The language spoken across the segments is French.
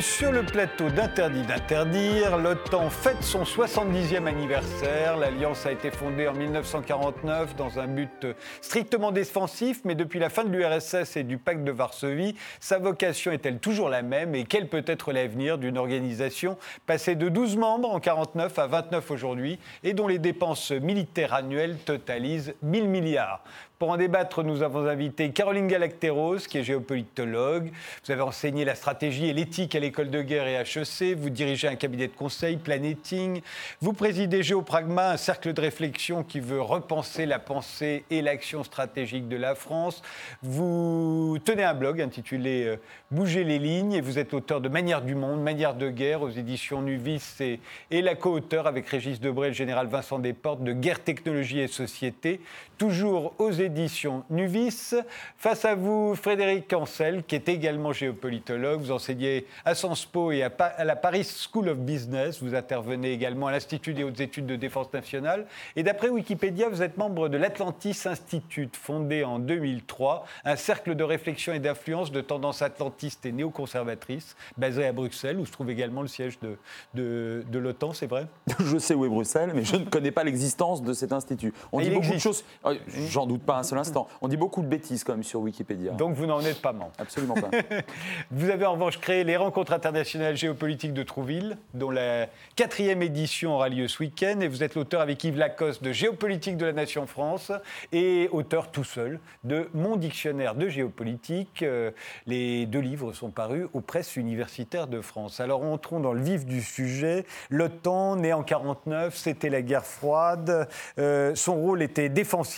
Sur le plateau d'Interdit d'interdire. L'OTAN fête son 70e anniversaire. L'Alliance a été fondée en 1949 dans un but strictement défensif, mais depuis la fin de l'URSS et du pacte de Varsovie, sa vocation est-elle toujours la même et quel peut être l'avenir d'une organisation passée de 12 membres en 49 à 29 aujourd'hui et dont les dépenses militaires annuelles totalisent 1000 milliards? Pour en débattre, nous avons invité Caroline Galacteros, qui est géopolitologue. Vous avez enseigné la stratégie et l'éthique à l'école de guerre et HEC. Vous dirigez un cabinet de conseil, Planeting. Vous présidez Géopragma, un cercle de réflexion qui veut repenser la pensée et l'action stratégique de la France. Vous tenez un blog intitulé euh, Bouger les lignes et vous êtes auteur de Manière du monde, Manière de guerre aux éditions Nuvis et, la co-auteur avec Régis Debray, le général Vincent Desportes de Guerre, technologie et société, toujours aux éditions Nuvis. Face à vous, Frédéric Cancel, qui est également géopolitologue. Vous enseignez à Sciences Po et à, la Paris School of Business. Vous intervenez également à l'Institut des hautes études de défense nationale. Et d'après Wikipédia, vous êtes membre de l'Atlantis Institute, fondé en 2003, un cercle de réflexion et d'influence de tendance atlantiste et néoconservatrice, basé à Bruxelles, où se trouve également le siège de, de, de l'OTAN, c'est vrai? Je sais où est Bruxelles, mais je ne connais pas l'existence de cet institut. On dit beaucoup de choses. Euh, j'en doute pas un seul instant. On dit beaucoup de bêtises quand même sur Wikipédia. Donc vous n'en êtes pas membre Absolument pas. vous avez en revanche créé les rencontres internationales géopolitiques de Trouville, dont la quatrième édition aura lieu ce week-end. Et vous êtes l'auteur avec Yves Lacoste de Géopolitique de la Nation France et auteur tout seul de Mon dictionnaire de géopolitique. Euh, les deux livres sont parus aux presses universitaires de France. Alors entrons dans le vif du sujet. L'OTAN, né en 49, c'était la guerre froide. Euh, son rôle était défensif.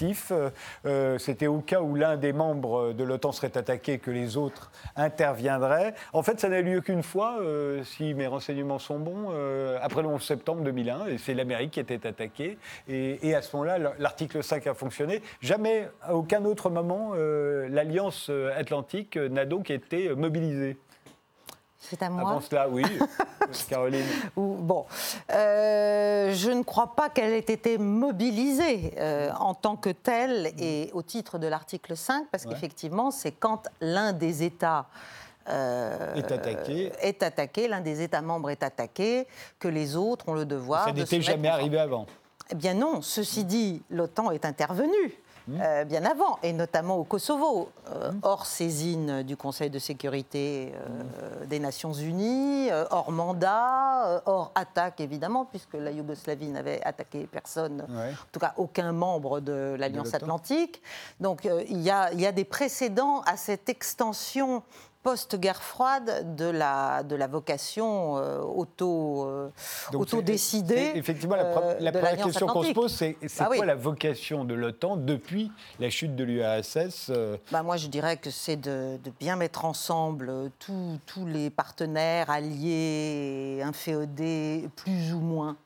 Euh, c'était au cas où l'un des membres de l'OTAN serait attaqué que les autres interviendraient. En fait, ça n'a lieu qu'une fois, euh, si mes renseignements sont bons, euh, après le 11 septembre 2001, et c'est l'Amérique qui était attaquée. Et, à ce moment-là, l'article 5 a fonctionné. Jamais, à aucun autre moment, l'Alliance Atlantique n'a donc été mobilisée. C'est à moi. Avant cela, oui, Caroline. Bon, euh, je ne crois pas qu'elle ait été mobilisée euh, en tant que telle et au titre de l'article 5, parce qu'effectivement, c'est quand l'un des États euh, est attaqué, est attaqué l'un des États membres est attaqué, que les autres ont le devoir. Ça n'était jamais arrivé avant. Eh bien non, ceci dit, l'OTAN est intervenue. Euh, bien avant, et notamment au Kosovo, euh, hors saisine du Conseil de sécurité euh, des Nations Unies, hors mandat, hors attaque évidemment, puisque la Yougoslavie n'avait attaqué personne, en tout cas aucun membre de l'Alliance Atlantique. Donc il y, a, il y a des précédents à cette extension post-guerre froide de la, de la vocation euh, auto, euh, décidée Effectivement, la, euh, première question qu'on se pose, c'est c'est ah quoi la vocation de l'OTAN depuis la chute de l'URSS bah Moi, je dirais que c'est de, bien mettre ensemble tous les partenaires alliés, inféodés, plus ou moins.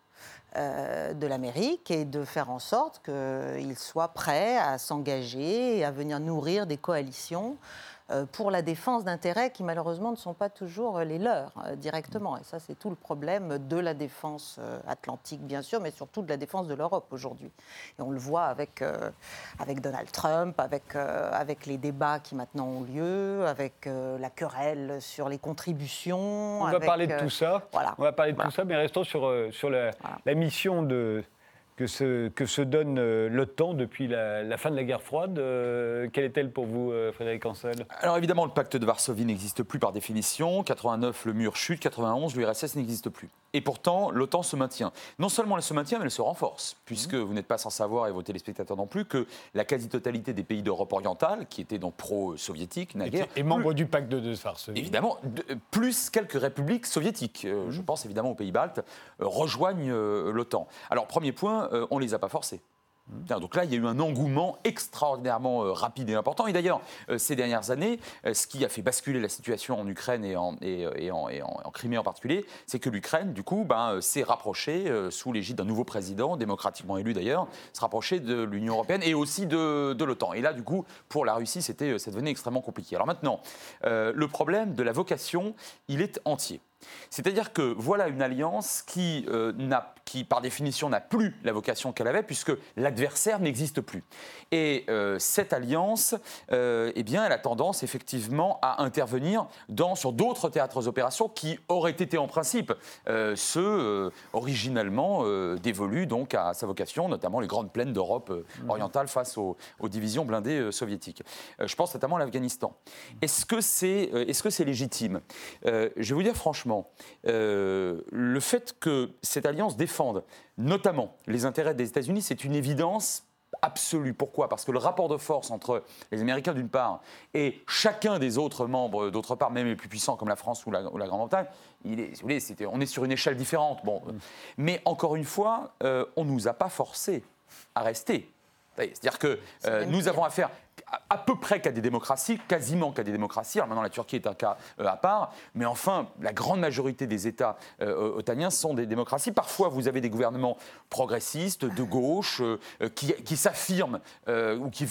de l'Amérique et de faire en sorte qu'ils soient prêts à s'engager et à venir nourrir des coalitions euh, pour la défense d'intérêts qui malheureusement ne sont pas toujours les leurs euh, directement. Et ça, c'est tout le problème de la défense euh, atlantique, bien sûr, mais surtout de la défense de l'Europe aujourd'hui. Et on le voit avec, avec Donald Trump, avec, avec les débats qui maintenant ont lieu, avec la querelle sur les contributions. On va parler de tout ça. Voilà. On va parler de tout ça, mais restons sur, sur la, la mission de que se, que se donne euh, l'OTAN depuis la, fin de la guerre froide. Euh, quelle est-elle pour vous, euh, Frédéric Ancel Alors évidemment, le pacte de Varsovie n'existe plus par définition. 89, le mur chute. 91, l'URSS n'existe plus. Et pourtant, l'OTAN se maintient. Non seulement elle se maintient, mais elle se renforce, puisque vous n'êtes pas sans savoir, et vos téléspectateurs non plus, que la quasi-totalité des pays d'Europe orientale, qui étaient donc pro-soviétiques, naguère... Et, membres du pacte de Varsovie. Évidemment, plus quelques républiques soviétiques, je mhm. pense évidemment aux pays baltes, rejoignent l'OTAN. Alors, premier point, euh, on ne les a pas forcés. Donc là, il y a eu un engouement extraordinairement euh, rapide et important. Et d'ailleurs, euh, ces dernières années, ce qui a fait basculer la situation en Ukraine et en, Crimée en particulier, c'est que l'Ukraine, du coup, ben, s'est rapprochée, sous l'égide d'un nouveau président, démocratiquement élu d'ailleurs, s'est rapprochée de l'Union européenne et aussi de, de l'OTAN. Et là, du coup, pour la Russie, c'était, ça devenait extrêmement compliqué. Alors maintenant, le problème de la vocation, il est entier. C'est-à-dire que voilà une alliance qui, euh, qui par définition, n'a plus la vocation qu'elle avait, puisque l'adversaire n'existe plus. Et euh, cette alliance, euh, eh bien, elle a tendance effectivement à intervenir dans, sur d'autres théâtres opérations qui auraient été en principe ceux originellement dévolus donc à sa vocation, notamment les grandes plaines d'Europe mmh. orientale face aux, aux divisions blindées soviétiques. je pense notamment à l'Afghanistan. Est-ce que c'est est -ce c'est légitime? Je vais vous dire franchement, euh, le fait que cette alliance défende notamment les intérêts des États-Unis, c'est une évidence absolue. Pourquoi? Parce que le rapport de force entre les Américains d'une part et chacun des autres membres d'autre part, même les plus puissants comme la France ou la, Grande-Bretagne, on est sur une échelle différente. Bon. Mm. Mais encore une fois, euh, on ne nous a pas forcés à rester. C'est-à-dire que euh, nous avons affaire à peu près qu'à des démocraties, quasiment qu'à des démocraties. Alors maintenant, la Turquie est un cas euh, à part, mais enfin, la grande majorité des États euh, otaniens sont des démocraties. Parfois, vous avez des gouvernements progressistes, de gauche, euh, qui, s'affirment ou qui,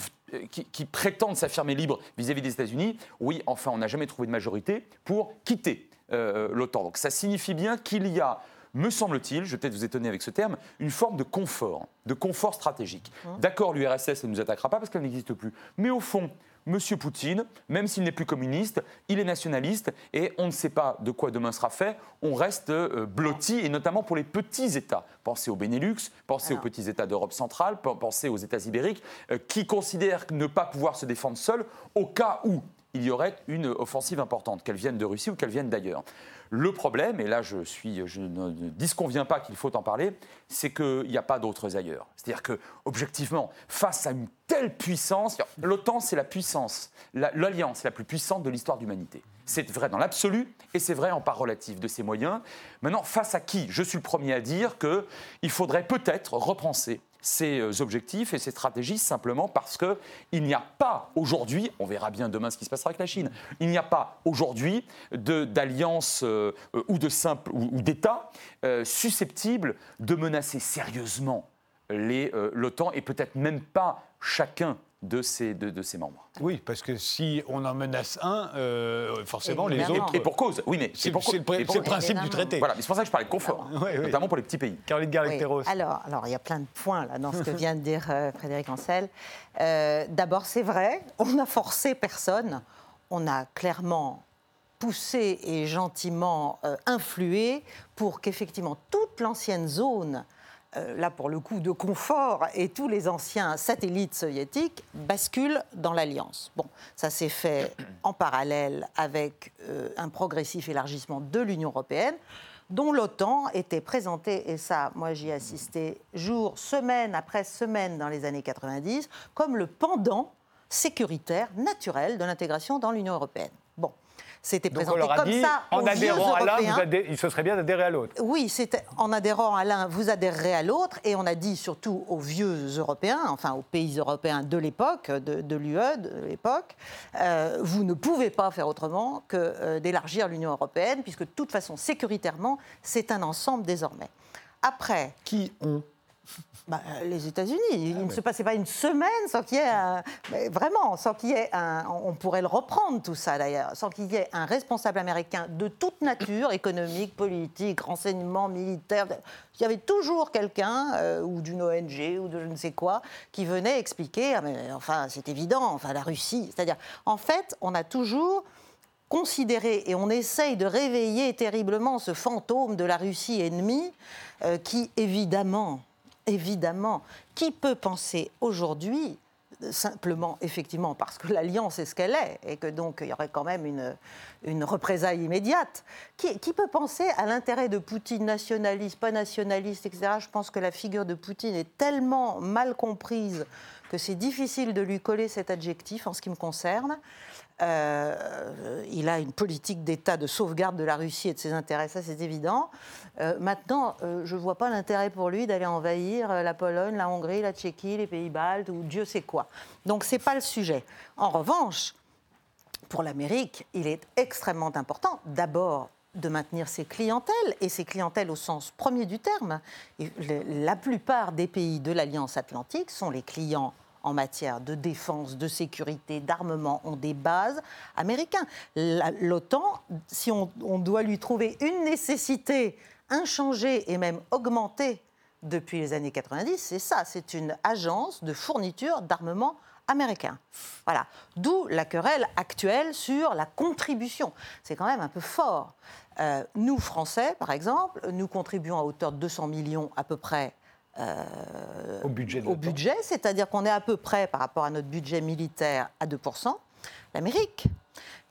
qui, prétendent s'affirmer libres vis-à-vis des États-Unis. Oui, enfin, on n'a jamais trouvé de majorité pour quitter l'OTAN. Donc ça signifie bien qu'il y a me semble-t-il, je vais peut-être vous étonner avec ce terme, une forme de confort, de confort stratégique. Mmh. D'accord, l'URSS ne nous attaquera pas parce qu'elle n'existe plus. Mais au fond, M. Poutine, même s'il n'est plus communiste, il est nationaliste et on ne sait pas de quoi demain sera fait. On reste euh, blotti et notamment pour les petits États. Pensez au Benelux, pensez aux petits États d'Europe centrale, pensez aux États ibériques euh, qui considèrent ne pas pouvoir se défendre seuls au cas où il y aurait une offensive importante, qu'elle vienne de Russie ou qu'elle vienne d'ailleurs. Le problème, et là je, suis, ne disconviens pas qu'il faut en parler, c'est qu'il n'y a pas d'autres ailleurs. C'est-à-dire que, objectivement, face à une telle puissance, l'OTAN c'est la puissance, l'alliance la plus puissante de l'histoire de l'humanité. C'est vrai dans l'absolu et c'est vrai en part relative de ses moyens. Maintenant, face à qui? Je suis le premier à dire qu'il faudrait peut-être repenser ces euh, objectifs et ces stratégies simplement parce qu'il n'y a pas aujourd'hui, on verra bien demain ce qui se passera avec la Chine, il n'y a pas aujourd'hui d'alliance euh, ou de simple ou, d'État euh, susceptibles de menacer sérieusement l'OTAN et peut-être même pas chacun de ses, de, ses membres. Oui, parce que si on en menace un, euh, forcément les autres. Et pour cause, oui, mais c'est le, principe du traité. Voilà, c'est pour ça que je parlais de confort, notamment pour les petits pays. Caroline oui. Alors, alors, il y a plein de points là dans ce que vient de dire euh, Frédéric Ancel. Euh, d'abord, c'est vrai, on n'a forcé personne, on a clairement poussé et gentiment influé pour qu'effectivement toute l'ancienne zone euh, là pour le coup de confort, et tous les anciens satellites soviétiques basculent dans l'alliance. Bon, ça s'est fait en parallèle avec euh, un progressif élargissement de l'Union européenne dont l'OTAN était présentée, et ça, moi j'y ai assisté jour, semaine après semaine dans les années 90, comme le pendant sécuritaire naturel de l'intégration dans l'Union européenne. Bon, c'était présenté comme ça. En adhérant à l'un, il se serait bien d'adhérer à l'autre. Oui, c'était en adhérant à l'un, vous adhérerez à l'autre. Et on a dit surtout aux vieux Européens, enfin aux pays européens de l'époque, de, l'UE de l'époque, euh, vous ne pouvez pas faire autrement que euh, d'élargir l'Union européenne, puisque de toute façon, sécuritairement, c'est un ensemble désormais. Après. Qui ont bah, les États-Unis. il ne se passait pas une semaine sans qu'il y ait un. Vraiment, sans qu'il y ait un. On pourrait le reprendre tout ça d'ailleurs, sans qu'il y ait un responsable américain de toute nature, économique, politique, renseignement, militaire. Il y avait toujours quelqu'un, euh, ou d'une ONG, ou de je ne sais quoi, qui venait expliquer. Ah, mais, enfin, c'est évident, enfin, la Russie. C'est-à-dire, en fait, on a toujours considéré et on essaye de réveiller terriblement ce fantôme de la Russie ennemie euh, qui, évidemment, évidemment, qui peut penser aujourd'hui simplement, effectivement, parce que l'alliance est ce qu'elle est, et que donc il y aurait quand même une, une représaille immédiate. Qui, qui, peut penser à l'intérêt de Poutine, nationaliste, pas nationaliste, etc. Je pense que la figure de Poutine est tellement mal comprise que c'est difficile de lui coller cet adjectif en ce qui me concerne. Euh, il a une politique d'État de sauvegarde de la Russie et de ses intérêts, ça c'est évident. Euh, maintenant, euh, je ne vois pas l'intérêt pour lui d'aller envahir la Pologne, la Hongrie, la Tchéquie, les Pays-Baltes ou Dieu sait quoi. Donc ce n'est pas le sujet. En revanche, pour l'Amérique, il est extrêmement important d'abord de maintenir ses clientèles, et ses clientèles au sens premier du terme. la plupart des pays de l'Alliance atlantique sont les clients en matière de défense, de sécurité, d'armement ont des bases américaines. L'OTAN, si on, doit lui trouver une nécessité inchangée et même augmentée depuis les années 90, c'est ça, c'est une agence de fourniture d'armement américain. Voilà. D'où la querelle actuelle sur la contribution. C'est quand même un peu fort. Euh, nous, Français, par exemple, nous contribuons à hauteur de 200 millions à peu près au budget, au budget c'est-à-dire qu'on est à peu près, par rapport à notre budget militaire, à 2%. L'Amérique,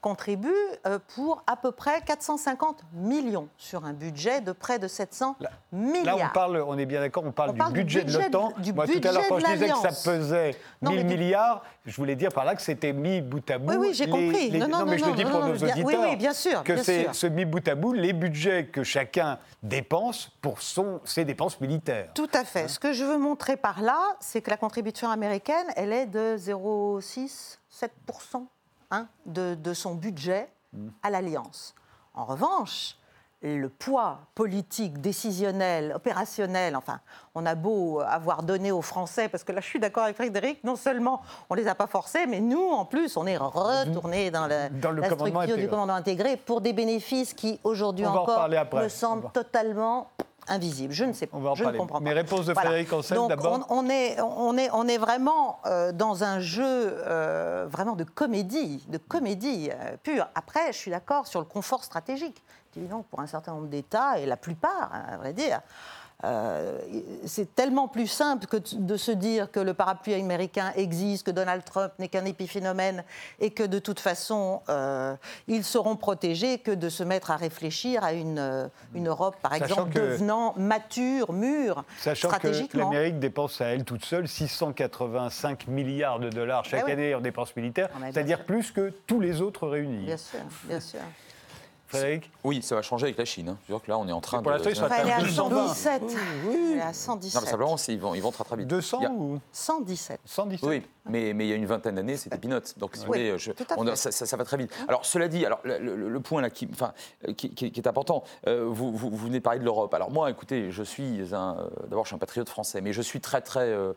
contribue euh, pour à peu près 450 millions sur un budget de près de 700 milliards. Là, on parle, on est bien d'accord, on parle, du, budget de l'OTAN. Moi, tout à l'heure, quand je disais que ça pesait 1000 milliards, je voulais dire par là que c'était mis bout à bout. Oui, oui, j'ai compris. Non, non, mais je le dis pour nos auditeurs. Oui, oui, bien sûr. Que c'est ce mis bout à bout les budgets que chacun dépense pour son, ses dépenses militaires. Tout à fait. Ce que je veux montrer par là, c'est que la contribution américaine, elle est de 0,6, 7% Hein, de, son budget à l'Alliance. En revanche, le poids politique, décisionnel, opérationnel, enfin, on a beau avoir donné aux Français, parce que là je suis d'accord avec Frédéric, non seulement on ne les a pas forcés, mais nous en plus on est retourné dans, la structure du commandement intégré pour des bénéfices qui aujourd'hui encore me semblent totalement invisible. Je ne sais pas. je ne comprends pas. Mais réponse de Frédéric voilà. d'abord. On, est, on, est, on est vraiment euh, dans un jeu euh, vraiment de comédie, de comédie euh, pure. Après, je suis d'accord sur le confort stratégique. Évidemment, pour un certain nombre d'États, et la plupart, à vrai dire, euh, c'est tellement plus simple que de se dire que le parapluie américain existe, que Donald Trump n'est qu'un épiphénomène et que de toute façon euh, ils seront protégés que de se mettre à réfléchir à une, euh, une Europe, par exemple, devenant mature, mûre, sachant que l'Amérique dépense à elle toute seule 685 milliards de dollars chaque eh année en dépenses militaires, c'est-à-dire plus que tous les autres réunis. Bien sûr, bien sûr. Oui, ça va changer avec la Chine. Hein. Que là, on est en train de. elle est à 117. Elle est à 117. Non, simplement, ils vont, ils vont très très vite. 200 ou 117. 117. Oui, mais, mais il y a une vingtaine d'années, c'était peanuts. Donc, si oui, je, on, ça, ça, va très vite. Alors, cela dit, alors, le, point là qui, enfin, qui, qui, est important, euh, vous, vous, vous, venez parler de l'Europe. Alors, moi, écoutez, je suis un. Euh, d'abord, je suis un patriote français, mais je suis très, très euh,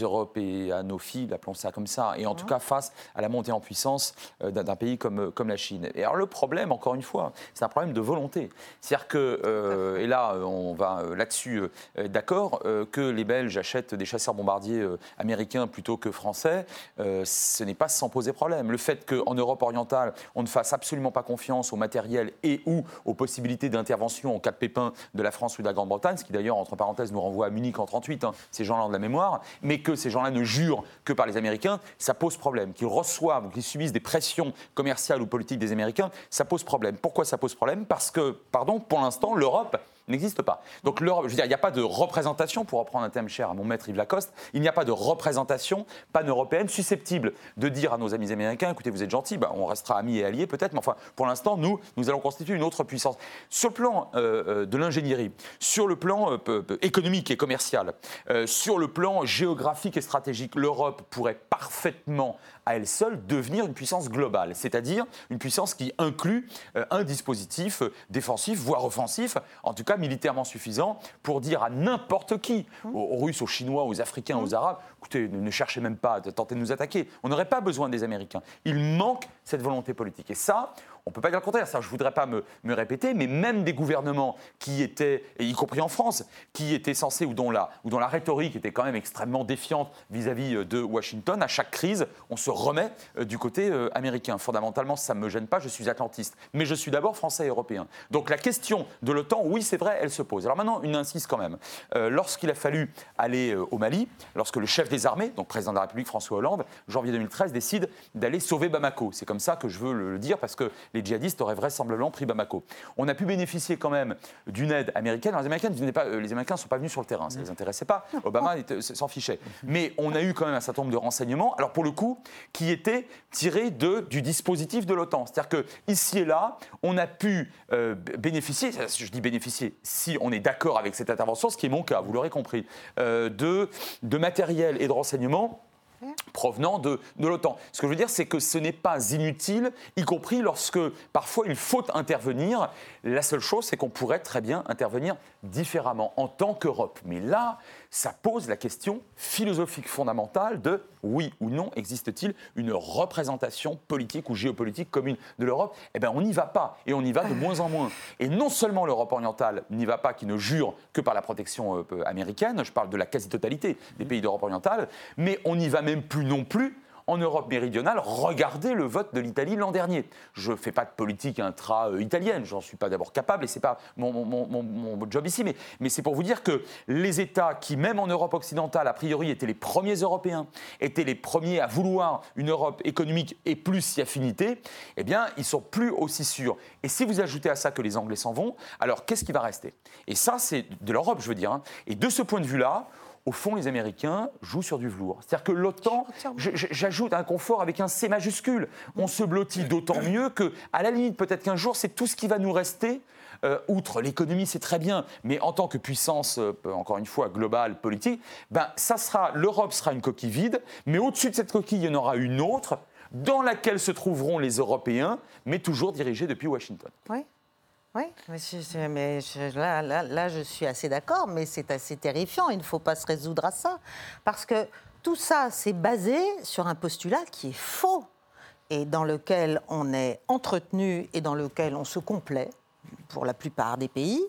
européanophile, appelons ça comme ça, et en tout cas face à la montée en puissance euh, d'un pays comme, comme la Chine. Et alors, le problème, encore une fois, c'est un problème de volonté. C'est-à-dire que, euh, et là, on va euh, là-dessus euh, d'accord, que les Belges achètent des chasseurs bombardiers américains plutôt que français, ce n'est pas sans poser problème. Le fait qu'en Europe orientale, on ne fasse absolument pas confiance au matériel et ou aux possibilités d'intervention en cas de pépin de la France ou de la Grande-Bretagne, ce qui d'ailleurs, entre parenthèses, nous renvoie à Munich en 38, hein, ces gens-là ont de la mémoire, mais que ces gens-là ne jurent que par les Américains, ça pose problème. Qu'ils reçoivent ou qu'ils subissent des pressions commerciales ou politiques des Américains, ça pose problème. Pourquoi ça pose problème? Parce que, pardon, pour l'instant, l'Europe n'existe pas. Donc l'Europe, je veux dire, il n'y a pas de représentation, pour reprendre un thème cher à mon maître Yves Lacoste, il n'y a pas de représentation pan-européenne susceptible de dire à nos amis américains, écoutez, vous êtes gentils, bah, on restera amis et alliés peut-être, mais enfin, pour l'instant, nous, nous allons constituer une autre puissance. Sur le plan euh, euh, de l'ingénierie, sur le plan euh, économique et commercial, sur le plan géographique et stratégique, l'Europe pourrait parfaitement à elle seule devenir une puissance globale, c'est-à-dire une puissance qui inclut un dispositif défensif, voire offensif, en tout cas militairement suffisant pour dire à n'importe qui, aux, Russes, aux Chinois, aux Africains, aux Arabes, écoutez, ne, cherchez même pas à tenter de nous attaquer. On n'aurait pas besoin des Américains. Il manque cette volonté politique. Et ça, on ne peut pas dire le contraire, ça je ne voudrais pas me, répéter, mais même des gouvernements qui étaient, y compris en France, qui étaient censés, ou dont la, ou dont la rhétorique était quand même extrêmement défiante vis-à-vis euh, de Washington, à chaque crise, on se remet euh, du côté euh, américain. Fondamentalement, ça ne me gêne pas, je suis atlantiste, mais je suis d'abord français et européen. Donc la question de l'OTAN, oui c'est vrai, elle se pose. Alors maintenant, une insiste quand même. Lorsqu'il a fallu aller au Mali, lorsque le chef des armées, donc président de la République François Hollande, janvier 2013, décide d'aller sauver Bamako, c'est comme ça que je veux le dire, parce que les djihadistes auraient vraisemblablement pris Bamako. On a pu bénéficier quand même d'une aide américaine. les, Américains pas, euh, les Américains ne sont pas venus sur le terrain, ça ne les intéressait pas. Obama s'en fichait. Mais on a eu quand même un certain nombre de renseignements, alors pour le coup, qui étaient tirés de, du dispositif de l'OTAN. C'est-à-dire que ici et là, on a pu euh, bénéficier, je dis bénéficier, si on est d'accord avec cette intervention, ce qui est mon cas, vous l'aurez compris, euh, de, de matériel et de renseignements provenant de, de l'OTAN. Ce que je veux dire, c'est que ce n'est pas inutile, y compris lorsque parfois il faut intervenir. La seule chose, c'est qu'on pourrait très bien intervenir différemment en tant qu'Europe. Mais là, ça pose la question philosophique fondamentale de oui ou non existe-t-il une représentation politique ou géopolitique commune de l'Europe? Eh bien, on n'y va pas, et on y va de moins en moins. Et non seulement l'Europe orientale n'y va pas, qui ne jure que par la protection euh, américaine, je parle de la quasi-totalité des pays d'Europe orientale, mais on n'y va même plus non plus en Europe méridionale, regardez le vote de l'Italie l'an dernier. Je ne fais pas de politique intra-italienne, j'en suis pas d'abord capable et ce n'est pas mon, job ici, mais, c'est pour vous dire que les États qui, même en Europe occidentale, a priori étaient les premiers Européens, étaient les premiers à vouloir une Europe économique et plus si affinité, eh bien, ils sont plus aussi sûrs. Et si vous ajoutez à ça que les Anglais s'en vont, alors qu'est-ce qui va rester? Et ça, c'est de l'Europe, je veux dire. Hein. Et de ce point de vue-là, au fond, les Américains jouent sur du velours. C'est-à-dire que l'OTAN, j'ajoute un confort avec un C majuscule. On se blottit d'autant mieux que, à la limite, peut-être qu'un jour, c'est tout ce qui va nous rester. Euh, outre l'économie, c'est très bien, mais en tant que puissance, euh, encore une fois, globale, politique, ben, ça sera, l'Europe sera une coquille vide, mais au-dessus de cette coquille, il y en aura une autre dans laquelle se trouveront les Européens, mais toujours dirigés depuis Washington. Oui. Oui, mais, là, là, je suis assez d'accord, mais c'est assez terrifiant. Il ne faut pas se résoudre à ça. Parce que tout ça, c'est basé sur un postulat qui est faux et dans lequel on est entretenu et dans lequel on se complaît, pour la plupart des pays.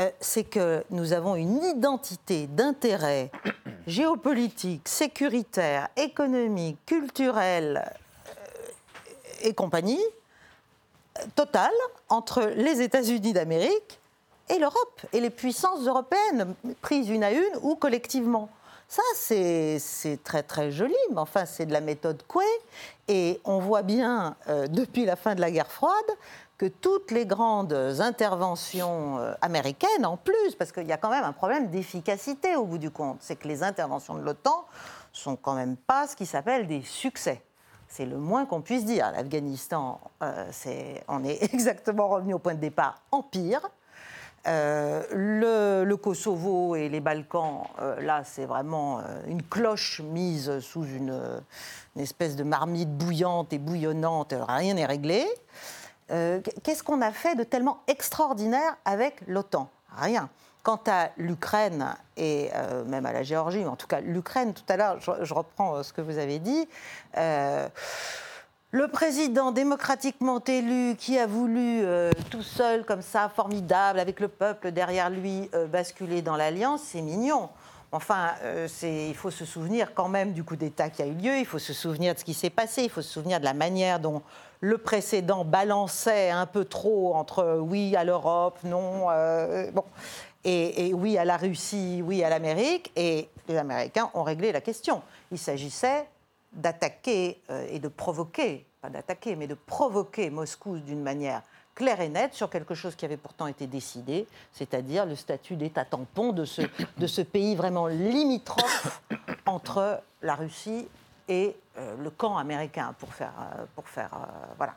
Euh, c'est que nous avons une identité d'intérêt géopolitique, sécuritaire, économique, culturel euh, et compagnie totale entre les États-Unis d'Amérique et l'Europe, et les puissances européennes, prises une à une ou collectivement. Ça, c'est très très joli, mais enfin, c'est de la méthode Coué. Et on voit bien, euh, depuis la fin de la guerre froide, que toutes les grandes interventions euh, américaines, en plus, parce qu'il y a quand même un problème d'efficacité au bout du compte, c'est que les interventions de l'OTAN sont quand même pas ce qui s'appelle des succès. C'est le moins qu'on puisse dire. L'Afghanistan, euh, on est exactement revenu au point de départ en pire. Euh, le, Kosovo et les Balkans, euh, là, c'est vraiment une cloche mise sous une, espèce de marmite bouillante et bouillonnante. Rien n'est réglé. Qu'est-ce qu'on a fait de tellement extraordinaire avec l'OTAN? Rien. Quant à l'Ukraine et euh, même à la Géorgie, mais en tout cas l'Ukraine, tout à l'heure, je, reprends euh, ce que vous avez dit. Euh, le président démocratiquement élu qui a voulu tout seul, comme ça, formidable, avec le peuple derrière lui, basculer dans l'alliance, c'est mignon. Enfin, il faut se souvenir quand même du coup d'État qui a eu lieu, il faut se souvenir de ce qui s'est passé, il faut se souvenir de la manière dont le précédent balançait un peu trop entre oui à l'Europe, non. Et, oui à la Russie, oui à l'Amérique, et les Américains ont réglé la question. Il s'agissait d'attaquer euh, et de provoquer, pas d'attaquer, mais de provoquer Moscou d'une manière claire et nette sur quelque chose qui avait pourtant été décidé, c'est-à-dire le statut d'État tampon de ce, de ce pays vraiment limitrophe entre la Russie et euh, le camp américain, pour faire, euh, pour faire voilà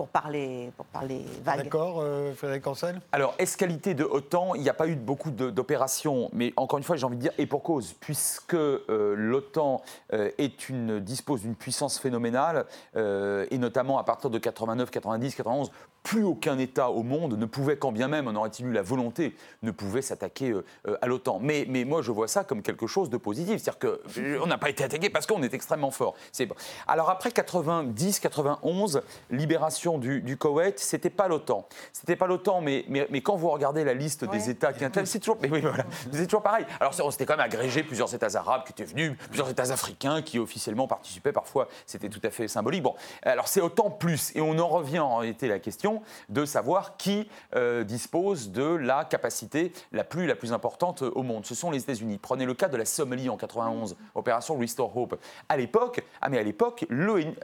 pour parler, pour parler vague. D'accord, euh, Frédéric Ancel Alors, escalité de OTAN, il n'y a pas eu beaucoup d'opérations, mais encore une fois, j'ai envie de dire, et pour cause, puisque euh, l'OTAN euh, est une, dispose d'une puissance phénoménale, et notamment à partir de 89, 90, 91, plus aucun État au monde ne pouvait, quand bien même on aurait-il eu la volonté, ne pouvait s'attaquer à l'OTAN. Mais, mais moi, je vois ça comme quelque chose de positif. C'est-à-dire qu'on n'a pas été attaqué parce qu'on est extrêmement fort. Alors après 90, 91, libération du, du Koweït, c'était pas l'OTAN. C'était pas l'OTAN, mais, mais, quand vous regardez la liste des États qui c'est toujours, mais oui, voilà, c'est toujours pareil. Alors, on s'était quand même agrégé plusieurs États arabes qui étaient venus, plusieurs États africains qui officiellement participaient. Parfois, c'était tout à fait symbolique. Bon, alors c'est OTAN plus, et on en revient en réalité à la question de savoir qui euh, dispose de la capacité la plus, la plus importante au monde. Ce sont les États-Unis. Prenez le cas de la Somalie en 91, opération Restore Hope. À l'époque, ah mais à l'époque, l'ONU,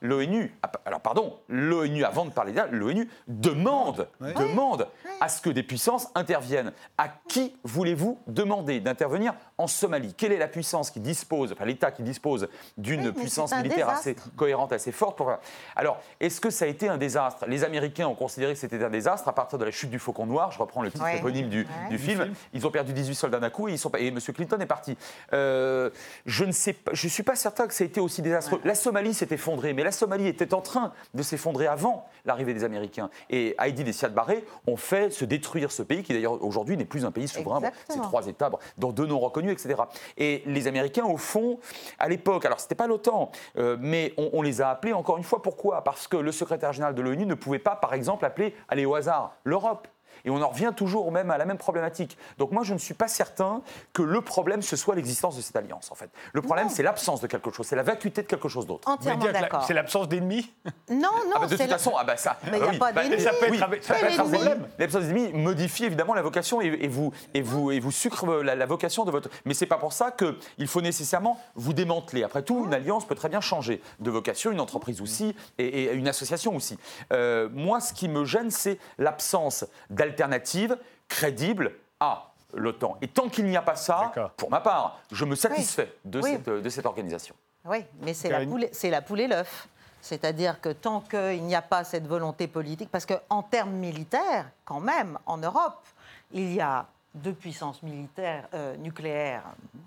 l'ONU, alors pardon, l'ONU, avant de parler d'elle, l'ONU demande, demande à ce que des puissances interviennent. À qui voulez-vous demander d'intervenir en Somalie? Quelle est la puissance qui dispose, enfin l'État qui dispose d'une puissance militaire assez cohérente, assez forte pour... Alors, est-ce que ça a été un désastre? Désastre. Les Américains ont considéré que c'était un désastre à partir de la chute du Faucon Noir. Je reprends le titre Ouais. éponyme du, Ouais. du Du film. Ils ont perdu 18 soldats d'un coup et, ils sont, et M. Clinton est parti. Euh, je ne sais pas, je suis pas certain que ça a été aussi désastreux. La Somalie s'est effondrée, mais la Somalie était en train de s'effondrer avant l'arrivée des Américains. Et Heidi et Siad Barré ont fait se détruire ce pays, qui d'ailleurs aujourd'hui n'est plus un pays souverain. Bon. C'est trois États, bon, dont deux non reconnus, etc. Et les Américains, au fond, à l'époque, alors c'était pas l'OTAN, euh, mais on, on les a appelés encore une fois. Pourquoi? Parce que le secrétaire général de l'ONU ne pouvait pas, par exemple, appeler, aller au hasard, l'Europe. Et on en revient toujours même, à la même problématique. Donc moi, je ne suis pas certain que le problème, ce soit l'existence de cette alliance, en fait. Le problème, c'est l'absence de quelque chose, c'est la vacuité de quelque chose d'autre. Entièrement d'accord. c'est l'absence d'ennemis Non, non, Ah bah, de toute façon, ah bah ça. Mais il ah y a oui, pas bah, d'ennemis. ça peut être oui, un- ça peut être un l'absence problème. L'absence d'ennemis modifie évidemment la vocation et, et vous, et, vous, et vous sucre la, la vocation de votre. Mais c'est pas pour ça qu'il faut nécessairement vous démanteler. Après tout, une alliance peut très bien changer de vocation, une entreprise aussi et, et une association aussi. Euh, moi, ce qui me gêne, c'est l'absence d'alternative crédible à l'OTAN. Et tant qu'il n'y a pas ça, pour ma part, je me satisfais de, Oui. cette, de cette organisation. Oui, mais c'est la Karine poule, c'est la poule et l'œuf. C'est-à-dire que tant qu'il n'y a pas cette volonté politique, parce qu'en termes militaires, quand même, en Europe, il y a deux puissances militaires euh, nucléaires euh,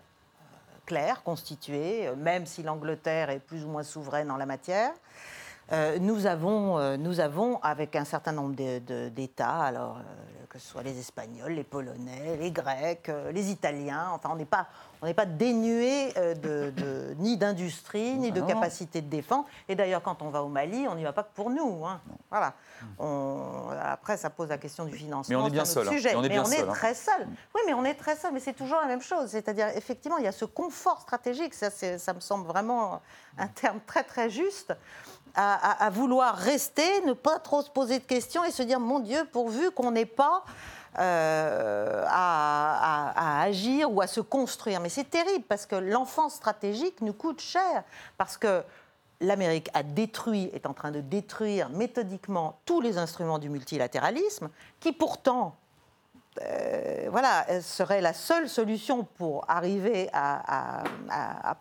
claires, constituées, euh, même si l'Angleterre est plus ou moins souveraine en la matière. Euh, nous, avons, euh, nous avons, avec un certain nombre d'États, alors euh, que ce soit les Espagnols, les Polonais, les Grecs, euh, les Italiens, enfin, on n'est pas, on pas dénué euh, de, de- ni d'industrie, ni de capacité de défense. Et d'ailleurs, quand on va au Mali, on n'y va pas que pour nous. hein. Voilà. On- après, ça pose la question du financement. Mais on est bien seul, hein. Et on est mais bien on seul, est hein. très seul. Oui, mais on est très seul. Mais c'est toujours la même chose. C'est-à-dire, effectivement, il y a ce confort stratégique. Ça, ça me semble vraiment un terme très, très juste. À, à- à vouloir rester, ne pas trop se poser de questions et se dire, mon Dieu, pourvu qu'on n'ait pas euh, à, agir ou à se construire. Mais c'est terrible parce que l'enfance stratégique nous coûte cher. Parce que l'Amérique a détruit, est en train de détruire méthodiquement tous les instruments du multilatéralisme, qui pourtant euh, voilà, serait la seule solution pour arriver à,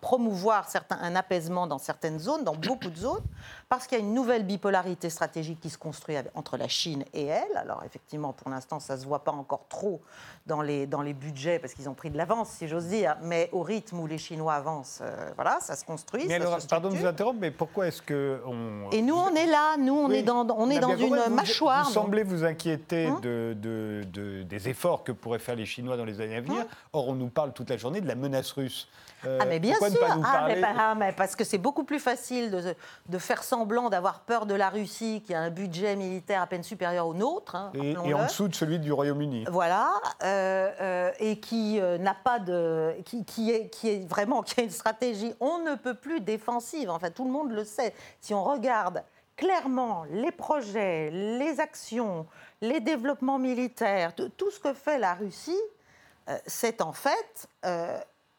promouvoir un apaisement dans certaines zones, dans beaucoup de zones, parce qu'il y a une nouvelle bipolarité stratégique qui se construit entre la Chine et elle. Alors effectivement, pour l'instant, ça ne se voit pas encore trop dans les, dans les budgets, parce qu'ils ont pris de l'avance, si j'ose dire, mais au rythme où les Chinois avancent, euh, voilà, ça se construit. Mais ça alors, se pardon de vous interrompre, mais pourquoi est-ce que on... Et nous, on est là, nous, on Oui, est dans, on est a dans bien une. Vous- mâchoire. Vous semblez vous inquiéter Hein de, de- de- des efforts que pourraient faire les Chinois dans les années à venir. Hein Or, on nous parle toute la journée de la menace russe. Euh, Ah mais bien sûr, ah, mais, ah, mais parce que c'est beaucoup plus facile de, de faire semblant d'avoir peur de la Russie qui a un budget militaire à peine supérieur au nôtre. hein, et, en dessous de celui du Royaume-Uni. Voilà, euh, euh, et qui euh, n'a pas de, qui, qui est, qui est vraiment, qui a une stratégie, on ne peut plus défensive. Enfin, tout le monde le sait. Si on regarde clairement les projets, les actions, les développements militaires, tout- ce que fait la Russie, c'est en fait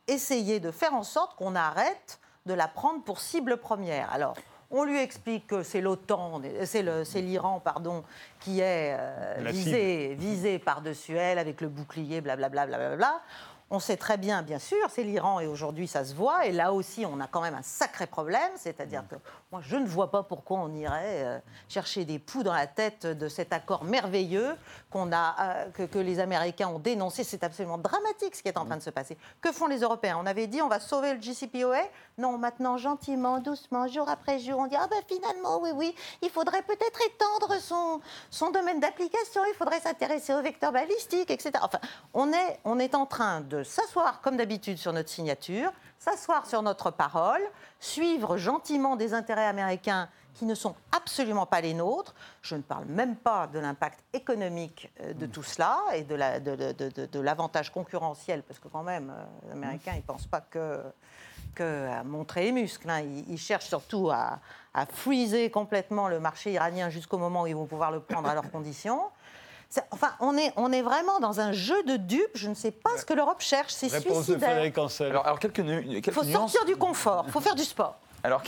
essayer de faire en sorte qu'on arrête de la prendre pour cible première. Alors, on lui explique que c'est l'OTAN, c'est l'Iran, pardon, qui est euh, visé, visé par-dessus elle avec le bouclier, blablabla. blablabla. On sait très bien, bien sûr, c'est l'Iran et aujourd'hui ça se voit. Et là aussi, on a quand même un sacré problème. C'est-à-dire que moi, je ne vois pas pourquoi on irait euh, chercher des poux dans la tête de cet accord merveilleux qu'on a, euh, que, que les Américains ont dénoncé. C'est absolument dramatique ce qui est en train de se passer. Que font les Européens? On avait dit on va sauver le JCPOA. Non, maintenant, gentiment, doucement, jour après jour, on dit ah ben finalement, oui, oui, il faudrait peut-être étendre son, son domaine d'application, il faudrait s'intéresser aux vecteurs balistiques, etc. Enfin, on est, on est en train de s'asseoir comme d'habitude sur notre signature, s'asseoir sur notre parole, suivre gentiment des intérêts américains qui ne sont absolument pas les nôtres. Je ne parle même pas de l'impact économique euh, de tout cela et de la- de- l'avantage concurrentiel, parce que quand même, euh, les Américains, ils ne pensent pas que, que à montrer les muscles. hein. Ils, ils cherchent surtout à, à freezer complètement le marché iranien jusqu'au moment où ils vont pouvoir le prendre à leurs conditions. Enfin, on est, on est vraiment dans un jeu de dupes. Je ne sais pas ce que l'Europe cherche. C'est Réponse de suicidaire. Frédéric Ancel. Alors, alors quelques, nu- Il quelques faut nuances. sortir du confort. Il faut faire du sport. Alors,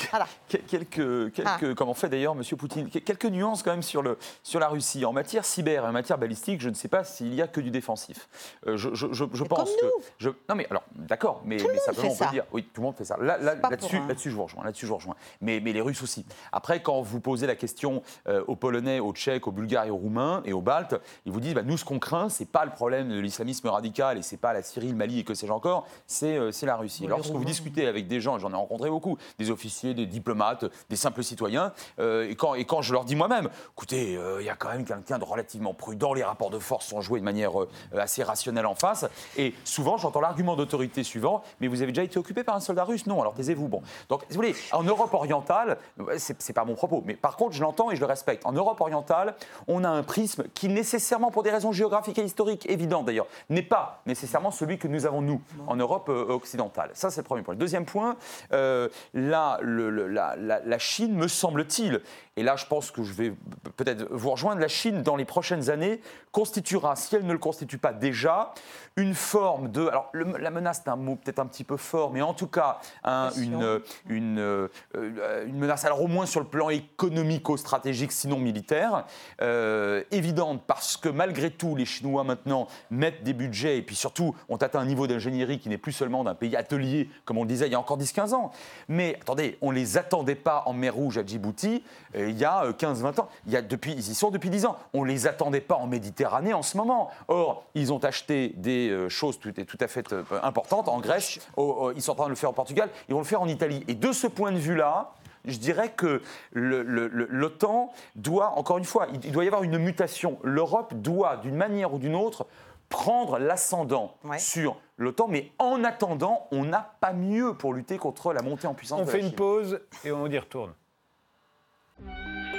quelques, quelques ah. comment fait d'ailleurs M. Poutine? Quelques nuances quand même sur, le, sur la Russie. En matière cyber et en matière balistique, je ne sais pas s'il y a que du défensif. Euh, je, je, je pense que. Je, non, mais alors, d'accord, mais, mais simplement, on peut dire. Oui, tout le monde fait ça. Là, là, dessus là-dessus, je vous rejoins. Là-dessus, je vous rejoins. Mais, mais les Russes aussi. Après, quand vous posez la question euh, aux Polonais, aux Tchèques, aux Bulgares et aux Roumains et aux Baltes, ils vous disent bah, nous, ce qu'on craint, c'est pas le problème de l'islamisme radical et c'est pas la Syrie, le Mali et que sais-je encore, c'est euh, la Russie. Lorsque vous discutez avec des gens, j'en ai rencontré beaucoup, des officiers, des diplomates, des simples citoyens. Euh, et, quand, et quand je leur dis moi-même, écoutez, euh, il y a quand même quelqu'un de relativement prudent, les rapports de force sont joués de manière euh, assez rationnelle en face. Et souvent, j'entends l'argument d'autorité suivant, mais vous avez déjà été occupé par un soldat russe? Non, alors taisez-vous. Bon. Donc, vous voulez, en Europe orientale, c'est pas mon propos, mais par contre, je l'entends et je le respecte. En Europe orientale, on a un prisme qui nécessairement, pour des raisons géographiques et historiques évidentes d'ailleurs, n'est pas nécessairement celui que nous avons nous en Europe occidentale. Ça, c'est le premier point. Le deuxième point, la, Chine, me semble-t-il, et là je pense que je vais peut-être vous rejoindre, la Chine dans les prochaines années constituera, si elle ne le constitue pas déjà, une forme de... Alors la menace c'est un mot peut-être un petit peu fort, mais en tout cas une, une, euh, une, menace, alors au moins sur le plan économico-stratégique, sinon militaire, euh, évidente parce que malgré tout les Chinois maintenant mettent des budgets et puis surtout ont atteint un niveau d'ingénierie qui n'est plus seulement d'un pays atelier, comme on le disait il y a encore 10-15 ans. Mais attendez, on les attendait pas en mer Rouge à Djibouti euh, il y a 15-20 ans. Il y a depuis, ils y sont depuis 10 ans. On les attendait pas en Méditerranée en ce moment. Or, ils ont acheté des euh, choses tout, tout à fait euh, importantes en Grèce. ils sont en train de le faire au Portugal. Ils vont le faire en Italie. Et de ce point de vue-là, je dirais que l'OTAN doit, encore une fois, il doit y avoir une mutation. L'Europe doit, d'une manière ou d'une autre, prendre l'ascendant sur l'OTAN, mais en attendant, on n'a pas mieux pour lutter contre la montée en puissance. On fait une pause et on y retourne. Bye.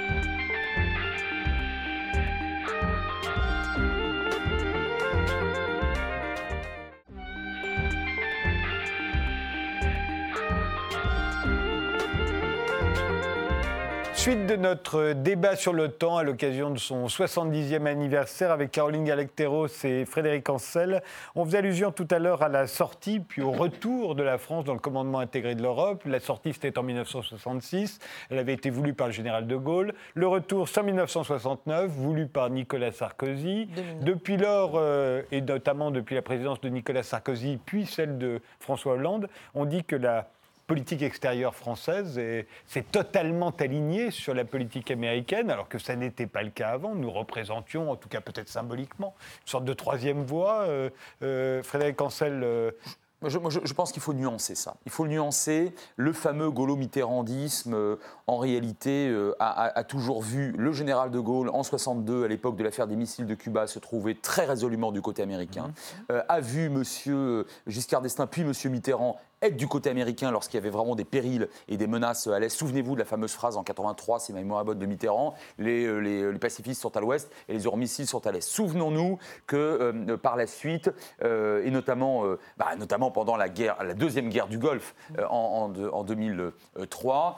Suite de notre débat sur l'OTAN à l'occasion de son 70e anniversaire avec Caroline Galacteros et Frédéric Ancel. On faisait allusion tout à l'heure à la sortie puis au retour de la France dans le commandement intégré de l'Europe. La sortie, c'était en 1966. Elle avait été voulue par le général de Gaulle. Le retour, c'est en 1969, voulu par Nicolas Sarkozy. Depuis lors, euh, et notamment depuis la présidence de Nicolas Sarkozy, puis celle de François Hollande, on dit que la politique extérieure française s'est totalement alignée sur la politique américaine, alors que ça n'était pas le cas avant. Nous représentions, en tout cas peut-être symboliquement, une sorte de troisième voie. Euh, euh, Frédéric Ancel. Euh, je, je, pense qu'il faut nuancer ça. Il faut nuancer. Le fameux gaulo-mitterrandisme, en réalité, a, a, toujours vu le général de Gaulle, en 62, à l'époque de l'affaire des missiles de Cuba, se trouver très résolument du côté américain. Mmh. a vu M. Giscard d'Estaing, puis M. Mitterrand être du côté américain lorsqu'il y avait vraiment des périls et des menaces à l'Est. Souvenez-vous de la fameuse phrase en 83, c'est ma mémoire de Mitterrand, les, euh, les, pacifistes sont à l'ouest et les euromissiles sont à l'est. Souvenons-nous que euh, par la suite, euh, et notamment, bah, notamment pendant la, guerre, la deuxième guerre du Golfe en, en, 2003,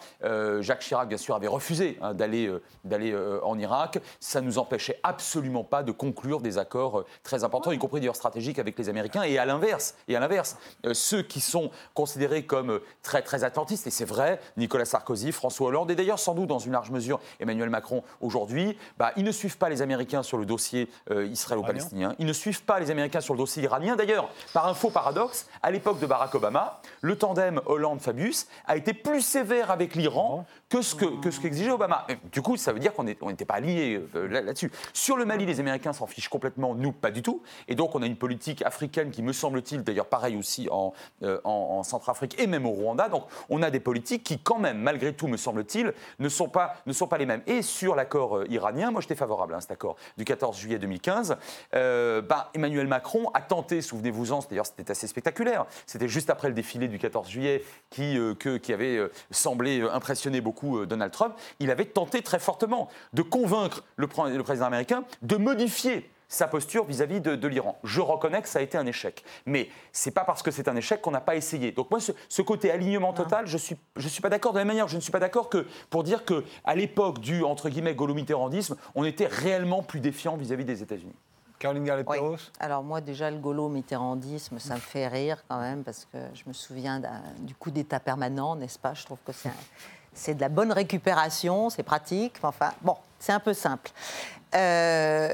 Jacques Chirac, bien sûr, avait refusé hein, d'aller d'aller en Irak. Ça ne nous empêchait absolument pas de conclure des accords très importants, y compris d'ailleurs stratégiques avec les Américains. Et à l'inverse, et à l'inverse, ceux qui sont considérés comme euh, très, très atlantistes, et c'est vrai, Nicolas Sarkozy, François Hollande, et d'ailleurs sans doute dans une large mesure Emmanuel Macron aujourd'hui, bah, ils ne suivent pas les Américains sur le dossier euh, israélo-palestinien, ils ne suivent pas les Américains sur le dossier iranien. D'ailleurs, par un faux paradoxe, à l'époque de Barack Obama, le tandem Hollande-Fabius a été plus sévère avec l'Iran que ce que, que ce qu'exigeait Obama. du coup, ça veut dire qu'on n'était pas alliés euh, là-dessus. Sur le Mali, les Américains s'en fichent complètement, nous pas du tout. Et donc, on a une politique africaine qui, me semble-t-il, d'ailleurs pareil aussi en, en Centrafrique et même au Rwanda. Donc on a des politiques qui, quand même, malgré tout, me semble-t-il, ne, sont pas, ne sont pas les mêmes. Et sur l'accord euh, iranien, moi j'étais favorable à cet accord du 14 juillet 2015. Euh, ben, Emmanuel Macron a tenté, souvenez-vous-en, d'ailleurs c'était assez spectaculaire, c'était juste après le défilé du 14 juillet qui, euh, que, qui avait semblé impressionner beaucoup Donald Trump, il avait tenté très fortement de convaincre le, le président américain de modifier sa posture vis-à-vis de, l'Iran. Je reconnais que ça a été un échec. Mais c'est pas parce que c'est un échec qu'on n'a pas essayé. Donc moi, ce, côté alignement total, je ne suis, je suis pas d'accord. De la même manière, je ne suis pas d'accord que pour dire qu'à l'époque du, entre guillemets, gaulo on était réellement plus défiant vis-à-vis des États-Unis. Caroline Galateros Alors moi déjà le gaulo-mitterrandisme, ça me fait rire quand même parce que je me souviens du coup d'état permanent, n'est-ce pas? Je trouve que c'est de la bonne récupération, c'est pratique, enfin bon, c'est un peu simple. Euh,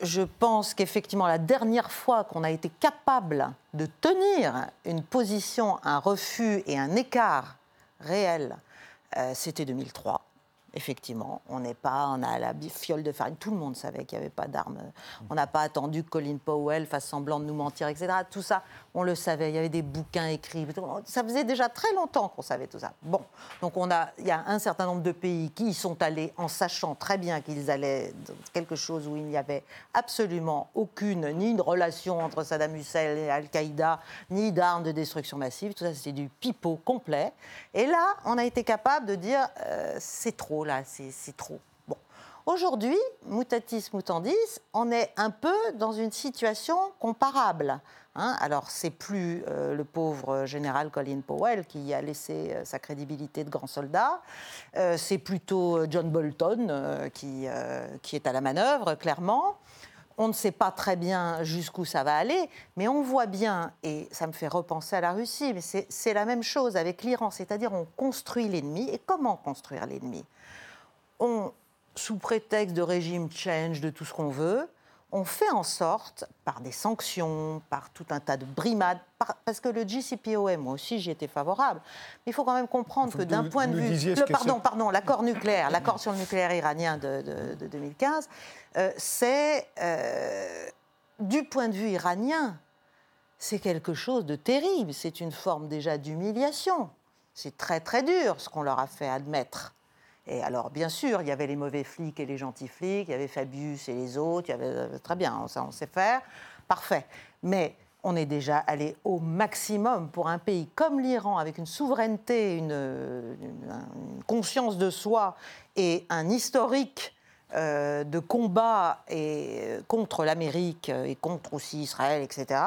je pense qu'effectivement, la dernière fois qu'on a été capable de tenir une position, un refus et un écart réel, euh, c'était 2003 effectivement, on n'est pas, on a la fiole de farine. Tout le monde savait qu'il n'y avait pas d'armes. On n'a pas attendu que Colin Powell fasse semblant de nous mentir, etc. Tout ça, on le savait. Il y avait des bouquins écrits. Ça faisait déjà très longtemps qu'on savait tout ça. Bon, donc on a, il y a un certain nombre de pays qui y sont allés en sachant très bien qu'ils allaient dans quelque chose où il n'y avait absolument aucune, ni une relation entre Saddam Hussein et Al-Qaïda, ni d'armes de destruction massive. Tout ça, c'était du pipeau complet. Et là, on a été capable de dire, euh, c'est trop là, c'est trop. Bon. Aujourd'hui, mutatis mutandis, on est un peu dans une situation comparable. Hein. Alors, c'est plus euh, le pauvre général Colin Powell qui a laissé euh, sa crédibilité de grand soldat. Euh, c'est plutôt John Bolton qui, qui est à la manœuvre, clairement. On ne sait pas très bien jusqu'où ça va aller, mais on voit bien, et ça me fait repenser à la Russie, mais c'est la même chose avec l'Iran, c'est-à-dire on construit l'ennemi. Et comment construire l'ennemi? On, sous prétexte de régime change, de tout ce qu'on veut, on fait en sorte, par des sanctions, par tout un tas de brimades, parce que le JCPOA, moi aussi j'y étais favorable, mais il faut quand même comprendre que d'un point de vue... Le, pardon, pardon, l'accord nucléaire, l'accord sur le nucléaire iranien de, 2015, euh, c'est, euh, du point de vue iranien, c'est quelque chose de terrible, c'est une forme déjà d'humiliation. C'est très très dur ce qu'on leur a fait admettre. Et alors, bien sûr, il y avait les mauvais flics et les gentils flics, il y avait Fabius et les autres, il y avait, euh, très bien, ça on sait faire, parfait. Mais on est déjà allé au maximum pour un pays comme l'Iran, avec une souveraineté, une, conscience de soi et un historique euh, de combat et, euh, contre l'Amérique et contre aussi Israël, etc.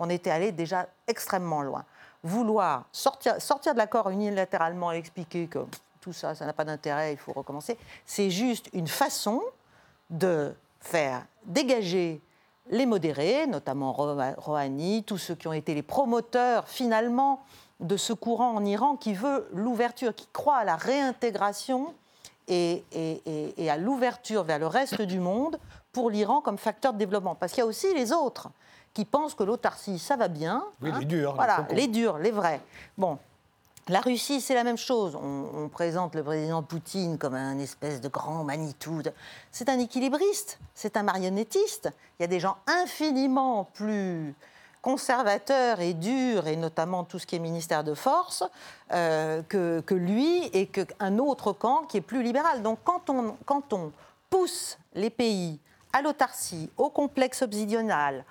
On était allé déjà extrêmement loin. Vouloir sortir de l'accord unilatéralement et expliquer que tout ça, ça n'a pas d'intérêt, il faut recommencer. C'est juste une façon de faire dégager les modérés, notamment Rouhani, tous ceux qui ont été les promoteurs finalement de ce courant en Iran qui veut l'ouverture, qui croit à la réintégration et, à l'ouverture vers le reste du monde pour l'Iran comme facteur de développement. Parce qu'il y a aussi les autres qui pensent que l'autarcie, ça va bien. Oui, les durs. Voilà, les durs, les vrais. Bon, la Russie, c'est la même chose. On, présente le président Poutine comme un espèce de grand Manitou. C'est un équilibriste, c'est un marionnettiste. Il y a des gens infiniment plus conservateurs et durs, et notamment tout ce qui est ministère de force, euh, que, lui et qu'un autre camp qui est plus libéral. Donc quand on, quand on pousse les pays à l'autarcie, au complexe obsidional,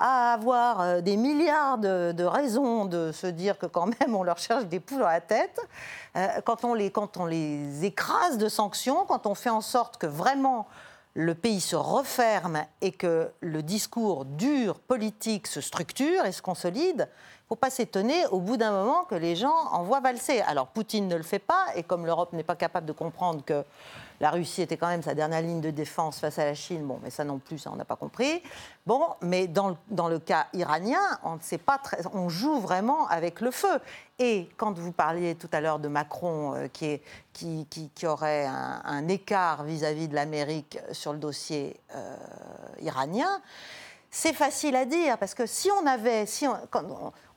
à avoir euh, des milliards de, raisons de se dire que quand même on leur cherche des poules dans la tête, euh, quand, on les, quand on les écrase de sanctions, quand on fait en sorte que vraiment le pays se referme et que le discours dur politique se structure et se consolide, faut pas s'étonner au bout d'un moment que les gens en voient valser. Alors Poutine ne le fait pas et comme l'Europe n'est pas capable de comprendre que la Russie était quand même sa dernière ligne de défense face à la Chine. Bon, mais ça non plus, ça on n'a pas compris. Bon, mais dans, dans le cas iranien, on ne sait pas très, on joue vraiment avec le feu. Et quand vous parliez tout à l'heure de Macron euh, qui, est, qui, qui, aurait un, écart vis-à-vis de l'Amérique sur le dossier euh, iranien, c'est facile à dire parce que si on avait, si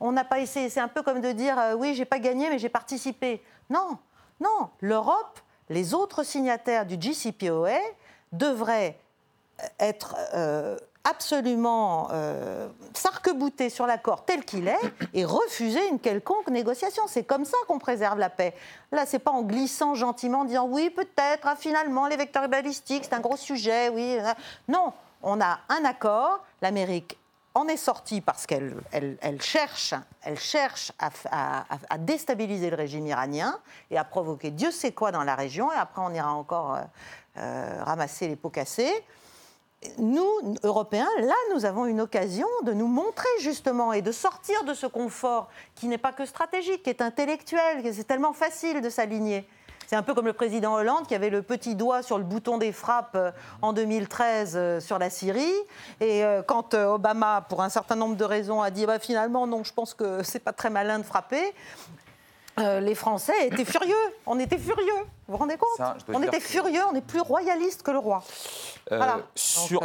on n'a pas essayé, c'est un peu comme de dire euh, oui, j'ai pas gagné mais j'ai participé. Non, non, l'Europe les autres signataires du JCPOA devraient euh, être euh, absolument euh, s'arc-bouter sur l'accord tel qu'il est et refuser une quelconque négociation. C'est comme ça qu'on préserve la paix. Là, c'est pas en glissant gentiment, en disant oui, peut-être, ah, finalement, les vecteurs balistiques, c'est un gros sujet, oui. Non, on a un accord, l'Amérique en est sortie parce qu'elle elle, cherche, elle cherche à, déstabiliser le régime iranien et à provoquer Dieu sait quoi dans la région. Et après, on ira encore euh, euh, ramasser les pots cassés. Nous, Européens, là, nous avons une occasion de nous montrer justement et de sortir de ce confort qui n'est pas que stratégique, qui est intellectuel, c'est tellement facile de s'aligner. C'est un peu comme le président Hollande qui avait le petit doigt sur le bouton des frappes euh, en 2013 euh, sur la Syrie. Et euh, quand Obama, pour un certain nombre de raisons, a dit bah, finalement non, je pense que c'est pas très malin de frapper. les Français étaient furieux. On était furieux. Vous vous rendez compte On était furieux. On est plus royaliste que le roi. sur,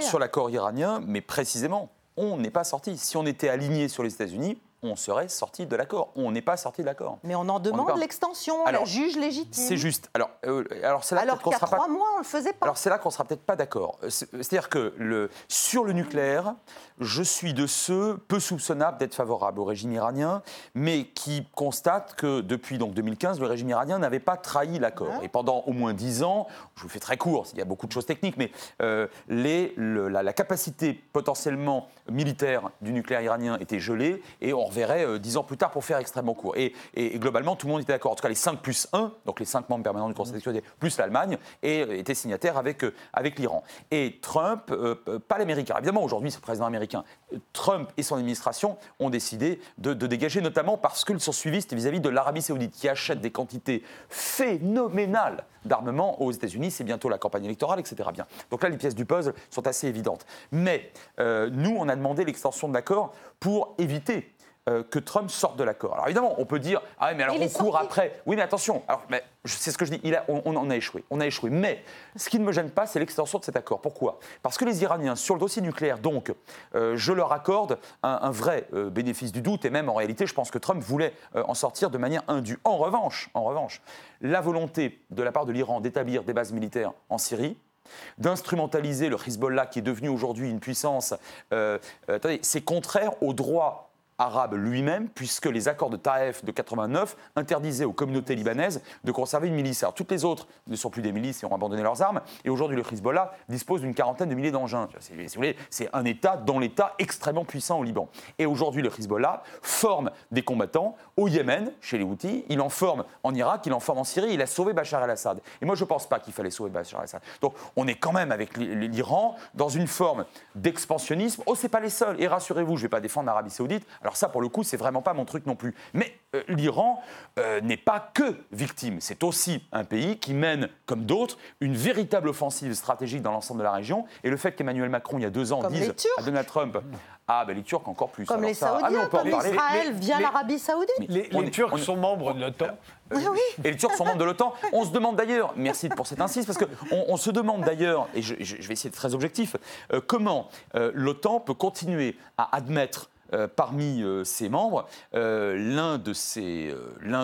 sur l'accord iranien, mais précisément, on n'est pas sorti. Si on était aligné sur les États-Unis, on serait sorti de l'accord. On n'est pas sorti de l'accord. Mais on en demande l'extension, la juge légitime. C'est juste. Alors, euh, alors c'est là alors qu'il y a trois mois, on le faisait pas. Alors c'est là qu'on sera peut-être pas d'accord. C'est-à-dire que le, sur le nucléaire, je suis de ceux peu soupçonnables d'être favorables au régime iranien, mais qui constatent que depuis donc 2015, le régime iranien n'avait pas trahi l'accord. Et pendant au moins dix ans, je vous fais très court, il y a beaucoup de choses techniques, mais euh, les, la, capacité potentiellement militaire du nucléaire iranien était gelée et on reverrait euh, dix ans plus tard pour faire extrêmement court. Et, globalement, tout le monde était d'accord. En tout cas, les 5 plus 1, donc les 5 membres permanents du Conseil de sécurité, plus l'Allemagne, euh, étaient signataires avec, euh, avec l'Iran. Et Trump, pas l'Américain, évidemment, aujourd'hui, c'est le président américain. Trump et son administration ont décidé de, dégager, notamment parce qu'ils sont suivistes vis-à-vis de l'Arabie Saoudite, qui achète des quantités phénoménales d'armement aux États-Unis. C'est bientôt la campagne électorale, etc. Bien. Donc là, les pièces du puzzle sont assez évidentes. Mais nous, on a demandé l'extension de l'accord pour éviter euh, que Trump sorte de l'accord. Alors évidemment, on peut dire ah mais alors on court après. Oui, mais attention. Alors, mais c'est ce que je dis. Il a, on, en a échoué. On a échoué. Mais ce qui ne me gêne pas, c'est l'extension de cet accord. Pourquoi? Parce que les Iraniens, sur le dossier nucléaire, donc, euh, je leur accorde un, vrai euh, bénéfice du doute. Et même en réalité, je pense que Trump voulait en sortir de manière indue. En revanche, en revanche, la volonté de la part de l'Iran d'établir des bases militaires en Syrie d'instrumentaliser le Hezbollah qui est devenu aujourd'hui une puissance, c'est contraire au droit arabe lui-même, puisque les accords de Taïf de 89 interdisaient aux communautés libanaises de conserver une milice. Alors toutes les autres ne sont plus des milices et ont abandonné leurs armes. Et aujourd'hui, le Hezbollah dispose d'une quarantaine de milliers d'engins. C'est un État dans l'État extrêmement puissant au Liban. Et aujourd'hui, le Hezbollah forme des combattants au Yémen, chez les Houthis, il en forme en Irak, il en forme en Syrie, il a sauvé Bachar el-Assad. Et moi, je ne pense pas qu'il fallait sauver Bachar el-Assad. Donc, on est quand même avec l'Iran dans une forme d'expansionnisme. Oh, c'est pas les seuls. Et rassurez-vous, je ne vais pas défendre l'Arabie Saoudite. Alors ça, pour le coup, c'est vraiment pas mon truc non plus. Mais euh, l'Iran euh, n'est pas que victime. C'est aussi un pays qui mène, comme d'autres, une véritable offensive stratégique dans l'ensemble de la région. Et le fait qu'Emmanuel Macron, il y a deux ans, dise à Donald Trump ah, ben les Turcs encore plus. Comme les ah, Saoudiens, comme Israël via l'Arabie Saoudite. Les, Turcs sont membres de l'OTAN. Ah oui. Et les Turcs sont membres de l'OTAN. On se demande d'ailleurs, merci pour cette insiste, parce qu'on on se demande d'ailleurs, et je, vais essayer d'être très objectif, euh, comment l'OTAN peut continuer à admettre euh, parmi euh, ses membres euh, l'un de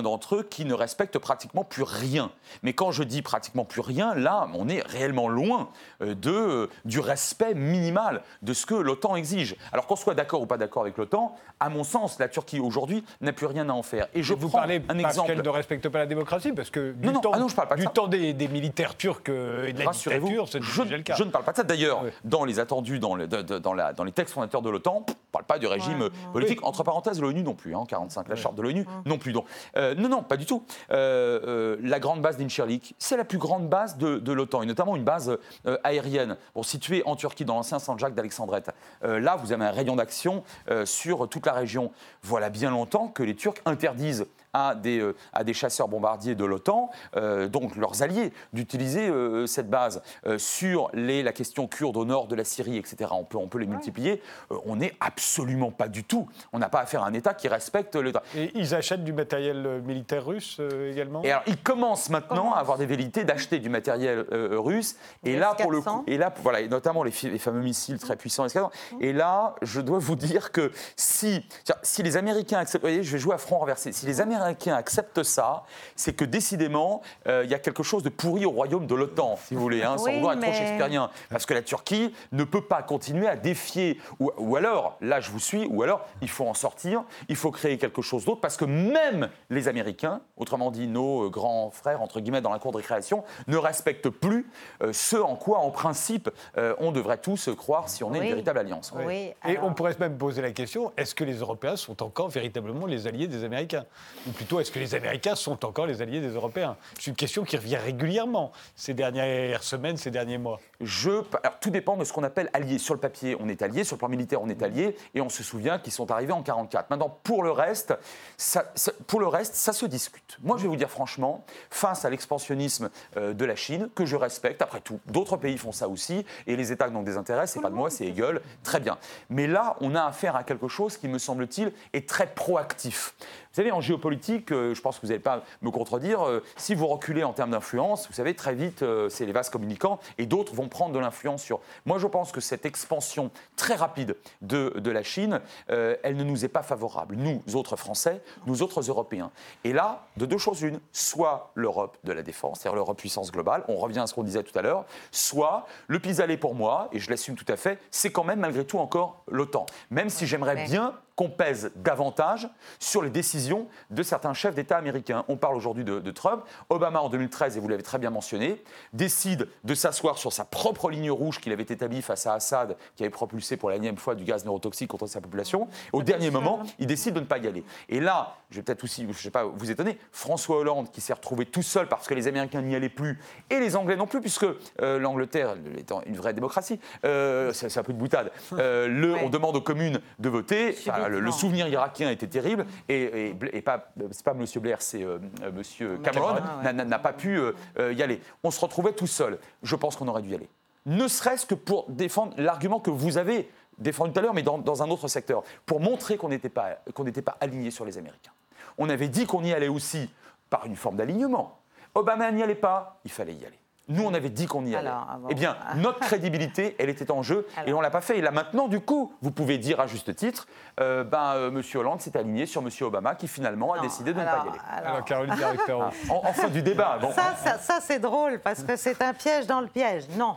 d'entre eux qui ne respecte pratiquement plus rien. Mais quand je dis pratiquement plus rien, là, on est réellement loin de, du respect minimal de ce que l'OTAN exige. Alors qu'on soit d'accord ou pas d'accord avec l'OTAN, à mon sens, la Turquie aujourd'hui n'a plus rien à en faire. Et je vous prends parlez un parce qu'elle ne respecte pas la démocratie, parce que du temps, ah je parle pas du temps des, militaires turcs et de la dictature, c'est je, le cas. Je ne parle pas de ça. D'ailleurs, dans les attendus, dans, dans, la, dans les textes fondateurs de l'OTAN, on ne parle pas du régime politique. Entre parenthèses, l'ONU non plus, en hein, 45, la charte de l'ONU non plus. Donc, euh, non, non, pas du tout. Euh, euh, la grande base d'Inchirlik, c'est la plus grande base de, l'OTAN, et notamment une base aérienne, bon, située en Turquie, dans l'ancien Saint-Jacques d'Alexandrette. là, vous avez un rayon d'action sur toute la région. Voilà bien longtemps que les Turcs interdisent à des, euh, à des chasseurs bombardiers de l'OTAN, euh, donc leurs alliés, d'utiliser euh, cette base sur les, la question kurde au nord de la Syrie, etc. On peut, on peut les multiplier. on n'est absolument pas du tout. On n'a pas affaire à un État qui respecte l'État. Et ils achètent du matériel militaire russe également? Et alors, ils commencent maintenant à avoir des velléités d'acheter du matériel russe. Et là, pour le coup, et là, voilà, notamment les, les, fameux missiles très puissants, etc. Et là, je dois vous dire que si, si les Américains acceptent, vous voyez, je vais jouer à front renversé, si les Américains Américains acceptent ça, c'est que décidément, euh, il y a quelque chose de pourri au royaume de l'OTAN, si vous voulez, hein, sans vouloir être trop shakespearien. Parce que la Turquie ne peut pas continuer à défier. Ou, alors, là, je vous suis, ou alors, il faut en sortir, il faut créer quelque chose d'autre, parce que même les Américains, autrement dit nos euh, grands frères, entre guillemets, dans la cour de récréation, ne respectent plus euh, ce en quoi, en principe, on devrait tous croire si on est une véritable alliance. Et on pourrait même poser la question est-ce que les Européens sont encore véritablement les alliés des Américains? Ou plutôt, est-ce que les Américains sont encore les alliés des Européens? C'est une question qui revient régulièrement ces dernières semaines, ces derniers mois. Je, alors, tout dépend de ce qu'on appelle allié. Sur le papier, on est allié, sur le plan militaire, on est allié, et on se souvient qu'ils sont arrivés en 44. Maintenant, pour le reste, ça, pour le reste, ça se discute. Moi, je vais vous dire franchement, face à l'expansionnisme euh, de la Chine, que je respecte, après tout, d'autres pays font ça aussi, et les États qui n'ont des intérêts, c'est pas de moi, c'est Hegel, très bien. Mais là, on a affaire à quelque chose qui, me semble-t-il, est très proactif. Vous savez, en géopolitique, euh, je pense que vous n'allez pas me contredire, euh, si vous reculez en termes d'influence, vous savez, très vite, euh, c'est les vases communicants et d'autres vont prendre de l'influence sur. Moi, je pense que cette expansion très rapide de, de la Chine, elle ne nous est pas favorable. Nous, autres Français, nous, autres Européens. Et là, de deux choses une, soit l'Europe de la défense, c'est-à-dire l'Europe puissance globale, on revient à ce qu'on disait tout à l'heure, soit le pis-aller pour moi, et je l'assume tout à fait, c'est quand même malgré tout encore l'OTAN. Même si j'aimerais bien qu'on pèse davantage sur les décisions de certains chefs d'État américains. On parle aujourd'hui de, Trump. Obama, en 2013, et vous l'avez très bien mentionné, décide de s'asseoir sur sa propre ligne rouge qu'il avait établie face à Assad, qui avait propulsé pour la nième fois du gaz neurotoxique contre sa population. Au dernier moment, il décide de ne pas y aller. Et là, je vais peut-être aussi, je ne sais pas, vous étonner, François Hollande, qui s'est retrouvé tout seul parce que les Américains n'y allaient plus, et les Anglais non plus, puisque euh, l'Angleterre, étant une vraie démocratie, euh, c'est un peu de boutade, euh, le, on demande aux communes de voter le, souvenir irakien était terrible et, et, pas, c'est pas M. Blair, c'est euh, euh, M. Cameron n'a pas pu euh, y aller. On se retrouvait tout seul. Je pense qu'on aurait dû y aller. Ne serait-ce que pour défendre l'argument que vous avez défendu tout à l'heure, mais dans, un autre secteur, pour montrer qu'on n'était pas, qu'on n'était pas aligné sur les Américains. On avait dit qu'on y allait aussi par une forme d'alignement. Obama n'y allait pas, il fallait y aller. Nous, on avait dit qu'on y allait. eh bien, notre crédibilité, elle était en jeu et on ne l'a pas fait. Et là, maintenant, du coup, vous pouvez dire à juste titre, euh, ben, euh, M. Hollande s'est aligné sur M. Obama qui finalement a décidé de ne pas y aller. Alors, Caroline Directeur. en, du débat. Bon. Ça, ça, c'est drôle parce que c'est un piège dans le piège. Non.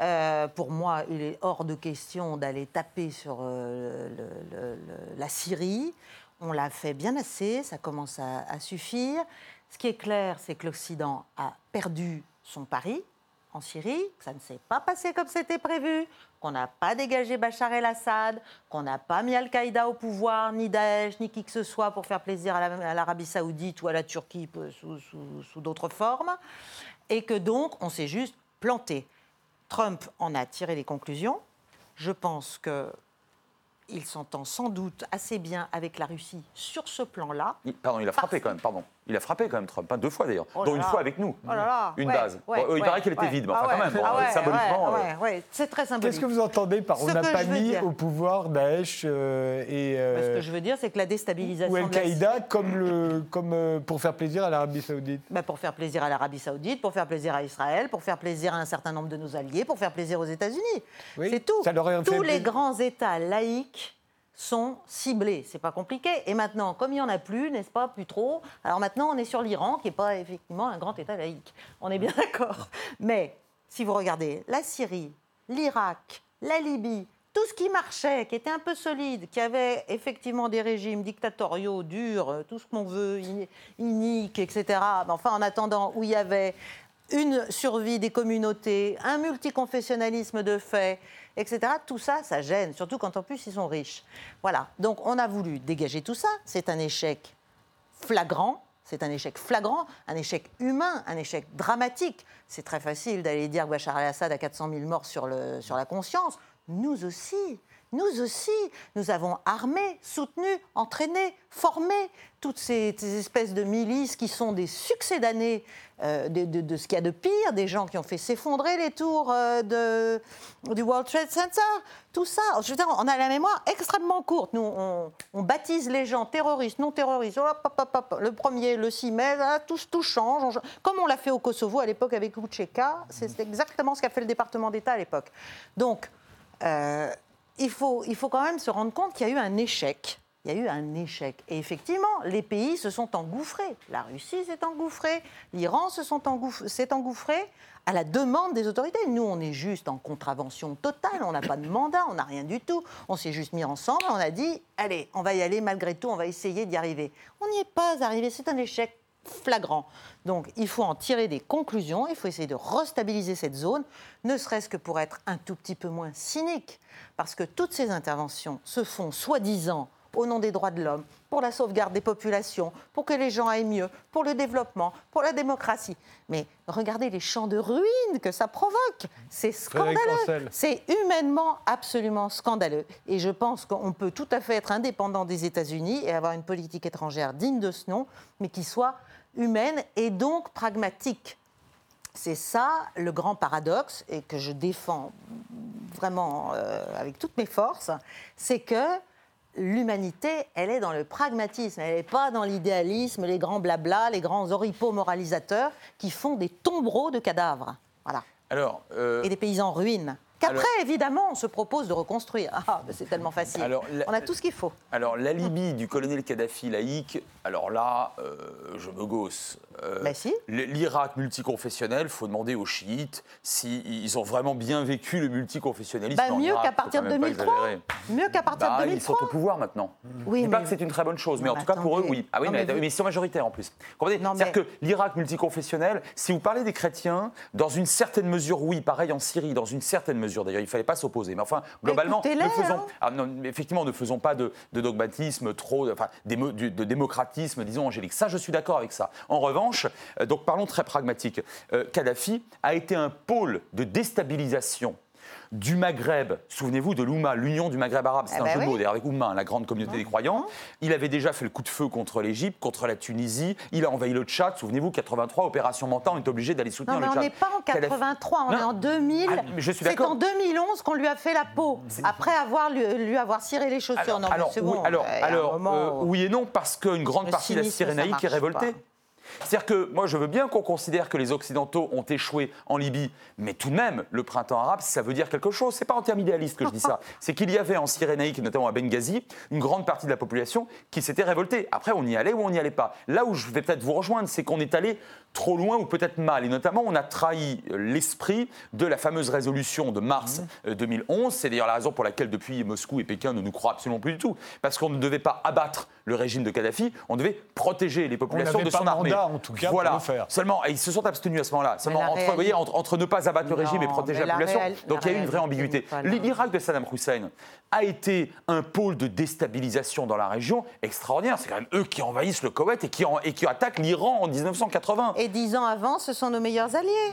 Euh, pour moi, il est hors de question d'aller taper sur la Syrie. On l'a fait bien assez, ça commence à suffire. Ce qui est clair, c'est que l'Occident a perdu son pari en Syrie, que ça ne s'est pas passé comme c'était prévu, qu'on n'a pas dégagé Bachar el-Assad, qu'on n'a pas mis Al-Qaïda au pouvoir, ni Daesh, ni qui que ce soit pour faire plaisir à l'Arabie saoudite ou à la Turquie sous, d'autres formes, et que donc on s'est juste planté. Trump en a tiré les conclusions. Je pense que il s'entend sans doute assez bien avec la Russie sur ce plan-là. Pardon, il a frappé quand même, pardon. Il a frappé quand même Trump, pas deux fois d'ailleurs, oh dont une fois avec nous. Oh une base. il paraît qu'elle était vide, mais enfin ah quand même, ah symboliquement. Euh. C'est très symbolique. Qu'est-ce que vous entendez par on n'a pas mis au pouvoir Daesh euh, et. Euh, Ce que je veux dire, c'est que la déstabilisation. Ou Al-Qaïda, comme, le, comme pour faire plaisir à l'Arabie Saoudite bah, Pour faire plaisir à l'Arabie Saoudite, pour faire plaisir à Israël, pour faire plaisir à un certain nombre de nos alliés, pour faire plaisir aux États-Unis. c'est tout. Tous les grands États laïcs sont ciblés. C'est pas compliqué. Et maintenant, comme il n'y en a plus, n'est-ce pas, plus trop, alors maintenant on est sur l'Iran, qui n'est pas effectivement un grand État laïque. On est bien d'accord. Mais si vous regardez la Syrie, l'Irak, la Libye, tout ce qui marchait, qui était un peu solide, qui avait effectivement des régimes dictatoriaux, durs, tout ce qu'on veut, iniques, etc. Enfin, en attendant, où il y avait une survie des communautés, un multiconfessionnalisme de fait, etc. Tout ça, ça gêne, surtout quand en plus ils sont riches. Voilà. Donc on a voulu dégager tout ça. C'est un échec flagrant. C'est un échec flagrant, un échec humain, un échec dramatique. C'est très facile d'aller dire que Bachar el-Assad a 400 000 morts sur, le, sur la conscience. Nous aussi. Nous aussi, nous avons armé, soutenu, entraîné, formé toutes ces, espèces de milices qui sont des succès d'années euh, de, ce qu'il y a de pire, des gens qui ont fait s'effondrer les tours euh, du World Trade Center. Tout ça, je veux dire, on a la mémoire extrêmement courte. Nous, on, baptise les gens terroristes, non terroristes. le premier, le 6 mai, tout, tout change. comme on l'a fait au Kosovo à l'époque avec Lucheka, c'est exactement ce qu'a fait le département d'État à l'époque. Donc, euh, il faut, il faut quand même se rendre compte qu'il y a eu un échec. Il y a eu un échec. Et effectivement, les pays se sont engouffrés. La Russie s'est engouffrée, l'Iran s'est engouffré à la demande des autorités. Nous, on est juste en contravention totale, on n'a pas de mandat, on n'a rien du tout. On s'est juste mis ensemble, on a dit, allez, on va y aller malgré tout, on va essayer d'y arriver. On n'y est pas arrivé, c'est un échec flagrant. Donc il faut en tirer des conclusions, il faut essayer de restabiliser cette zone, ne serait-ce que pour être un tout petit peu moins cynique, parce que toutes ces interventions se font soi-disant au nom des droits de l'homme, pour la sauvegarde des populations, pour que les gens aillent mieux, pour le développement, pour la démocratie. Mais regardez les champs de ruines que ça provoque. C'est scandaleux. C'est humainement absolument scandaleux. Et je pense qu'on peut tout à fait être indépendant des États-Unis et avoir une politique étrangère digne de ce nom, mais qui soit humaine et donc pragmatique. C'est ça le grand paradoxe et que je défends vraiment euh, avec toutes mes forces, c'est que l'humanité, elle est dans le pragmatisme, elle n'est pas dans l'idéalisme, les grands blabla, les grands oripeaux moralisateurs qui font des tombereaux de cadavres. Voilà. Alors, euh, Et des paysans en ruine. Qu'après, évidemment, on se propose de reconstruire. Ah, c'est tellement facile. on a tout ce qu'il faut. Alors, l'alibi du colonel Kadhafi laïque, alors là, euh, je me gosse. Euh, bah, si. L'Irak multiconfessionnel, il faut demander aux chiites s'ils ont vraiment bien vécu le multiconfessionnalisme. Bah, mieux qu'à partir de 2003. Mieux qu'à partir de 2003. Bah, ils sont au pouvoir maintenant. Oui, je dis pas que c'est une très bonne chose, mais en tout cas pour eux, oui. Ah oui, mais, ils sont majoritaires en plus. C'est-à-dire que l'Irak multiconfessionnel, si vous parlez des chrétiens, dans une certaine mesure, oui, pareil en Syrie, dans une certaine mesure d'ailleurs, il ne fallait pas s'opposer. Mais enfin, globalement, ne faisons, hein. ah, effectivement, ne faisons pas de, dogmatisme trop, enfin, de démocratisme, disons, angélique. Ça, je suis d'accord avec ça. En revanche, euh, donc parlons très pragmatique, euh, Kadhafi a été un pôle de déstabilisation du Maghreb. Souvenez-vous de l'Oumma, l'Union du Maghreb arabe. C'est eh un ben jeu de mots d'ailleurs avec Oumma, la grande communauté des croyants. Il avait déjà fait le coup de feu contre l'Égypte, contre la Tunisie. Il a envahi le Tchad. Souvenez-vous, 83, opération Manta, on est obligé d'aller soutenir non, le Tchad. On n'est pas en 83, on est en 2000. Ah, c'est en 2011 qu'on lui a fait la peau, après avoir lui, avoir ciré les chaussures. Alors, non, alors, oui, alors, alors euh, oui et non, parce qu'une grande partie de la Cyrénaïque est révoltée. C'est-à-dire que moi, je veux bien qu'on considère que les Occidentaux ont échoué en Libye, mais tout de même, le printemps arabe, ça veut dire quelque chose. C'est pas en termes idéalistes que je dis ça. C'est qu'il y avait en Cyrénaïque, notamment à Benghazi, une grande partie de la population qui s'était révoltée. Après, on y allait ou on n'y allait pas. Là où je vais peut-être vous rejoindre, c'est qu'on est allé trop loin ou peut-être mal. Et notamment, on a trahi l'esprit de la fameuse résolution de mars 2011. Mmh. Euh, c'est d'ailleurs la raison pour laquelle, depuis, Moscou et Pékin ne nous croient absolument plus du tout. Parce qu'on ne devait pas abattre le régime de Kadhafi, on devait protéger les populations de son armée. en tout cas, voilà. faire. Seulement, ils se sont abstenus à ce moment-là. Seulement, entre, voyez, entre, ne pas abattre le régime et protéger la, population. Donc il y a eu une vraie ambiguïté. L'Irak de Saddam Hussein a été un pôle de déstabilisation dans la région extraordinaire. C'est quand même eux qui envahissent le Koweït et qui, et qui attaquent l'Iran en 1980. Et dix ans avant, ce sont nos meilleurs alliés.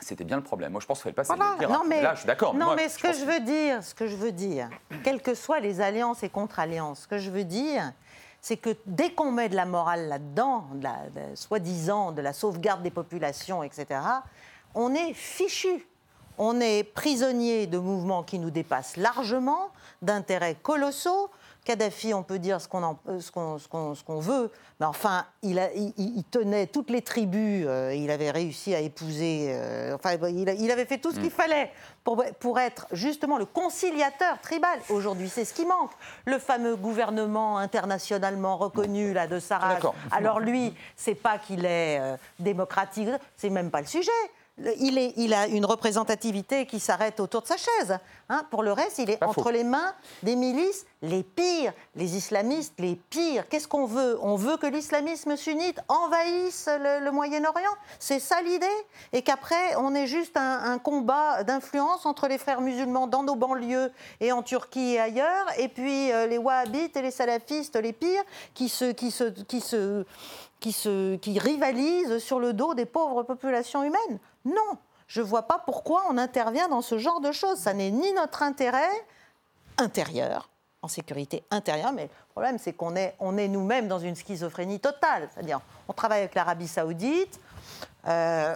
C'était bien le problème. Moi, je pense qu'il fallait pas voilà. non, mais, Là, je suis d'accord. Non, mais ce que je veux dire, ce que je veux dire, quelles que soient les alliances et contre-alliances, ce que je veux dire, c'est que dès qu'on met de la morale là-dedans, soi-disant de la sauvegarde des populations, etc., on est fichu. On est prisonnier de mouvements qui nous dépassent largement, d'intérêts colossaux, Kadhafi, on peut dire ce qu'on euh, veut, mais enfin, il, tenait toutes les tribus, euh, il avait réussi à épouser, euh, enfin, il, avait fait tout ce qu'il mm. fallait pour, être justement le conciliateur tribal. Aujourd'hui, c'est ce qui manque. Le fameux gouvernement internationalement reconnu là, de Sarraj. Alors lui, c'est pas qu'il est démocratique, c'est même pas le sujet il, a une représentativité qui s'arrête autour de sa chaise. Hein. Pour le reste, il est entre les mains des milices les pires, les islamistes les pires. Qu'est-ce qu'on veut? On veut que l'islamisme sunnite envahisse le, Moyen-Orient? C'est ça l'idée? Et qu'après, on ait juste un, combat d'influence entre les frères musulmans dans nos banlieues et en Turquie et ailleurs, et puis euh, les wahhabites et les salafistes les pires qui se, qui se, qui se, qui, se, qui rivalisent sur le dos des pauvres populations humaines. Non, je ne vois pas pourquoi on intervient dans ce genre de choses. Ça n'est ni notre intérêt intérieur, en sécurité intérieure, mais le problème c'est qu'on est, on est nous-mêmes dans une schizophrénie totale. C'est-à-dire, on travaille avec l'Arabie saoudite, euh,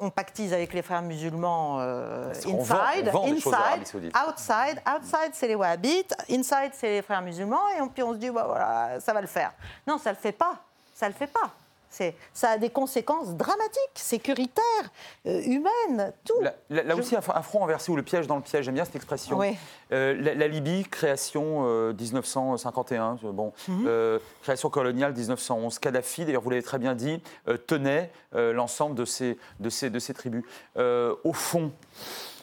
on, pactise avec les frères musulmans euh, inside, inside, outside. Outside, c'est les wahhabites, inside, c'est les frères musulmans, et puis on se dit, bah, voilà, ça va le faire. Non, ça ne le fait pas. Ça ne le fait pas. Ça a des conséquences dramatiques, sécuritaires, euh, humaines, tout. Là, aussi, un, front inversé ou le piège dans le piège, j'aime bien cette expression. Euh, la, Libye, création 1951, euh, bon, mhm. création coloniale 1911. Kadhafi, d'ailleurs, vous l'avez très bien dit, tenait l'ensemble de ces, de, ces, de ces tribus. au fond,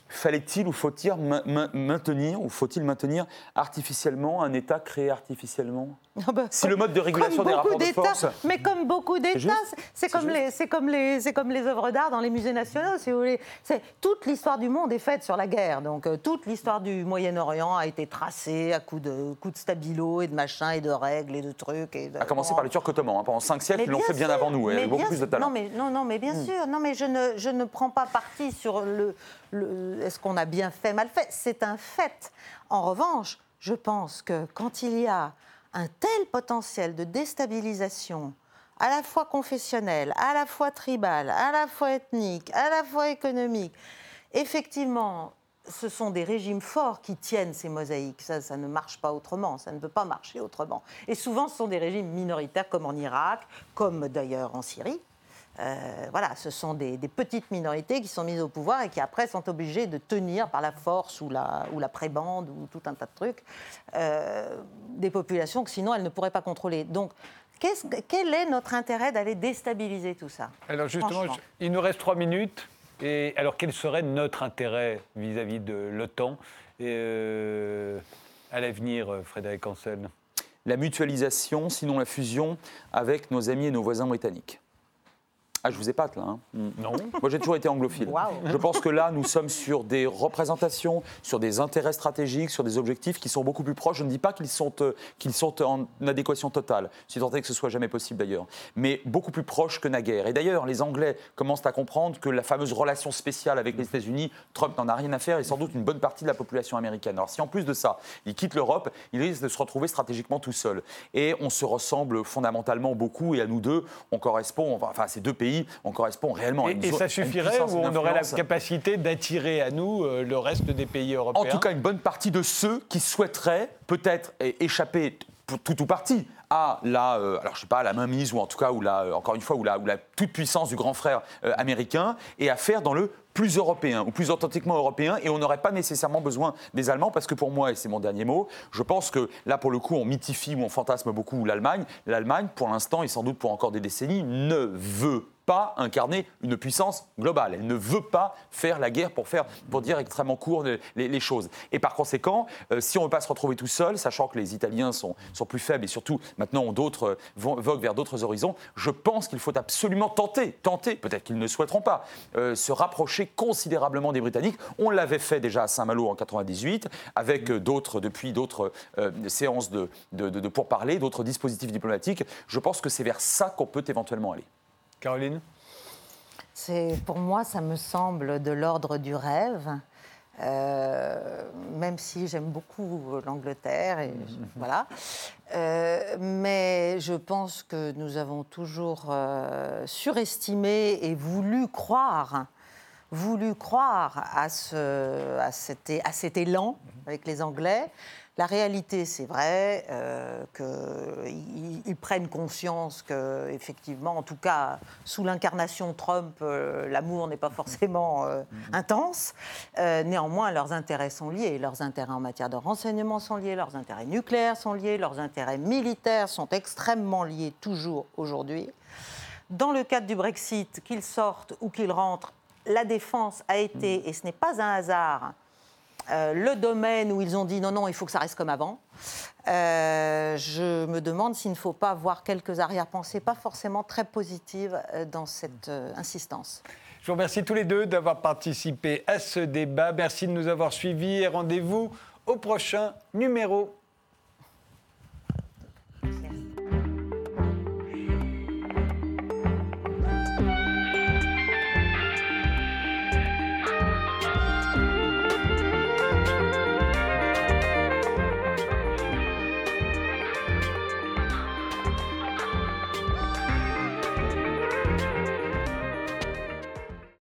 fallait-il ou faut-il maintenir ou faut-il maintenir artificiellement un État créé artificiellement? Ah bah, Si le mode de régulation des rapports de force. Mais comme beaucoup d'États, c'est comme, les, comme, les, comme les œuvres d'art dans les musées nationaux, si vous voulez. Toute l'histoire du monde est faite sur la guerre. Donc euh, toute l'histoire du Moyen-Orient a été tracée à coups de, coups de stabilo et de machins et de règles et de trucs. Et à commencer par les Turcs ottomans. Hein. Pendant cinq siècles, ils l'ont fait bien avant nous, avec beaucoup plus de talent. Non, mais, non, non, mais bien hmm. sûr. Non, mais je ne, je ne prends pas parti sur le, est-ce qu'on a bien fait, mal fait C'est un fait. En revanche, je pense que quand il y a un tel potentiel de déstabilisation, à la fois confessionnel, à la fois tribal, à la fois ethnique, à la fois économique, effectivement, ce sont des régimes forts qui tiennent ces mosaïques. Ça, ça ne marche pas autrement, ça ne peut pas marcher autrement. Et souvent, ce sont des régimes minoritaires comme en Irak, comme d'ailleurs en Syrie. Euh, voilà, ce sont des, petites minorités qui sont mises au pouvoir et qui après sont obligées de tenir par la force ou la, ou la prébande ou tout un tas de trucs euh, des populations que sinon elles ne pourraient pas contrôler. Donc, quel est notre intérêt d'aller déstabiliser tout ça? Alors justement, il nous reste trois minutes. Et alors quel serait notre intérêt vis-à-vis de l'OTAN euh, à l'avenir, Frédéric Ansel? La mutualisation, sinon la fusion, avec nos amis et nos voisins britanniques. Ah, je vous épate là. Hein. Mm. Non. Moi, j'ai toujours été anglophile. Je pense que là, nous sommes sur des représentations, sur des intérêts stratégiques, sur des objectifs qui sont beaucoup plus proches. Je ne dis pas qu'ils sont, euh, qu'ils sont en adéquation totale, si tant est que ce soit jamais possible d'ailleurs, mais beaucoup plus proches que naguère. Et d'ailleurs, les Anglais commencent à comprendre que la fameuse relation spéciale avec les États-Unis, Trump n'en a rien à faire et sans doute une bonne partie de la population américaine. Alors, si en plus de ça, il quitte l'Europe, il risque de se retrouver stratégiquement tout seul. Et on se ressemble fondamentalement beaucoup, et à nous deux, on correspond, enfin, ces deux pays on correspond réellement à une Et, et ça suffirait ou on aurait la capacité d'attirer à nous euh, le reste des pays européens En tout cas, une bonne partie de ceux qui souhaiteraient peut-être échapper tout ou partie à la, euh, alors je sais pas, la mainmise ou en tout cas ou la, euh, encore une fois, ou la, ou la toute puissance du grand frère américain et à faire dans le plus européen ou plus authentiquement européen et on n'aurait pas nécessairement besoin des Allemands parce que pour moi, et c'est mon dernier mot, je pense que là pour le coup on mythifie ou on fantasme beaucoup l'Allemagne. L'Allemagne pour l'instant et sans doute pour encore des décennies ne veut pas incarner une puissance globale. Elle ne veut pas faire la guerre pour, faire, pour dire extrêmement court les, choses. Et par conséquent, euh, si on ne veut pas se retrouver tout seul, sachant que les Italiens sont, sont plus faibles et surtout maintenant d'autres, euh, voguent vers d'autres horizons, je pense qu'il faut absolument tenter, tenter, peut-être qu'ils ne souhaiteront pas, euh, se rapprocher considérablement des Britanniques. On l'avait fait déjà à Saint-Malo en 98, avec d'autres, depuis d'autres séances de pourparlers, d'autres dispositifs diplomatiques. Je pense que c'est vers ça qu'on peut éventuellement aller. Caroline Pour moi, ça me semble de l'ordre du rêve. Euh, même si j'aime beaucoup l'Angleterre, et voilà. Euh, mais je pense que nous avons toujours euh, surestimé et voulu croire, voulu croire à, ce, à, cet, à cet élan mhm. avec les Anglais. La réalité, c'est vrai euh, qu'ils prennent conscience que, effectivement, en tout cas, sous l'incarnation Trump, euh, l'amour n'est pas forcément euh, intense. néanmoins, leurs intérêts sont liés. Leurs intérêts en matière de renseignement sont liés, leurs intérêts nucléaires sont liés, leurs intérêts militaires sont extrêmement liés toujours aujourd'hui. Dans le cadre du Brexit, qu'ils sortent ou qu'ils rentrent, la défense a été, et ce n'est pas un hasard, euh, le domaine où ils ont dit non, non, il faut que ça reste comme avant. Euh, je me demande s'il ne faut pas avoir quelques arrière-pensées, pas forcément très positives, euh, dans cette insistance. Je vous remercie tous les deux d'avoir participé à ce débat. Merci de nous avoir suivis et rendez-vous au prochain numéro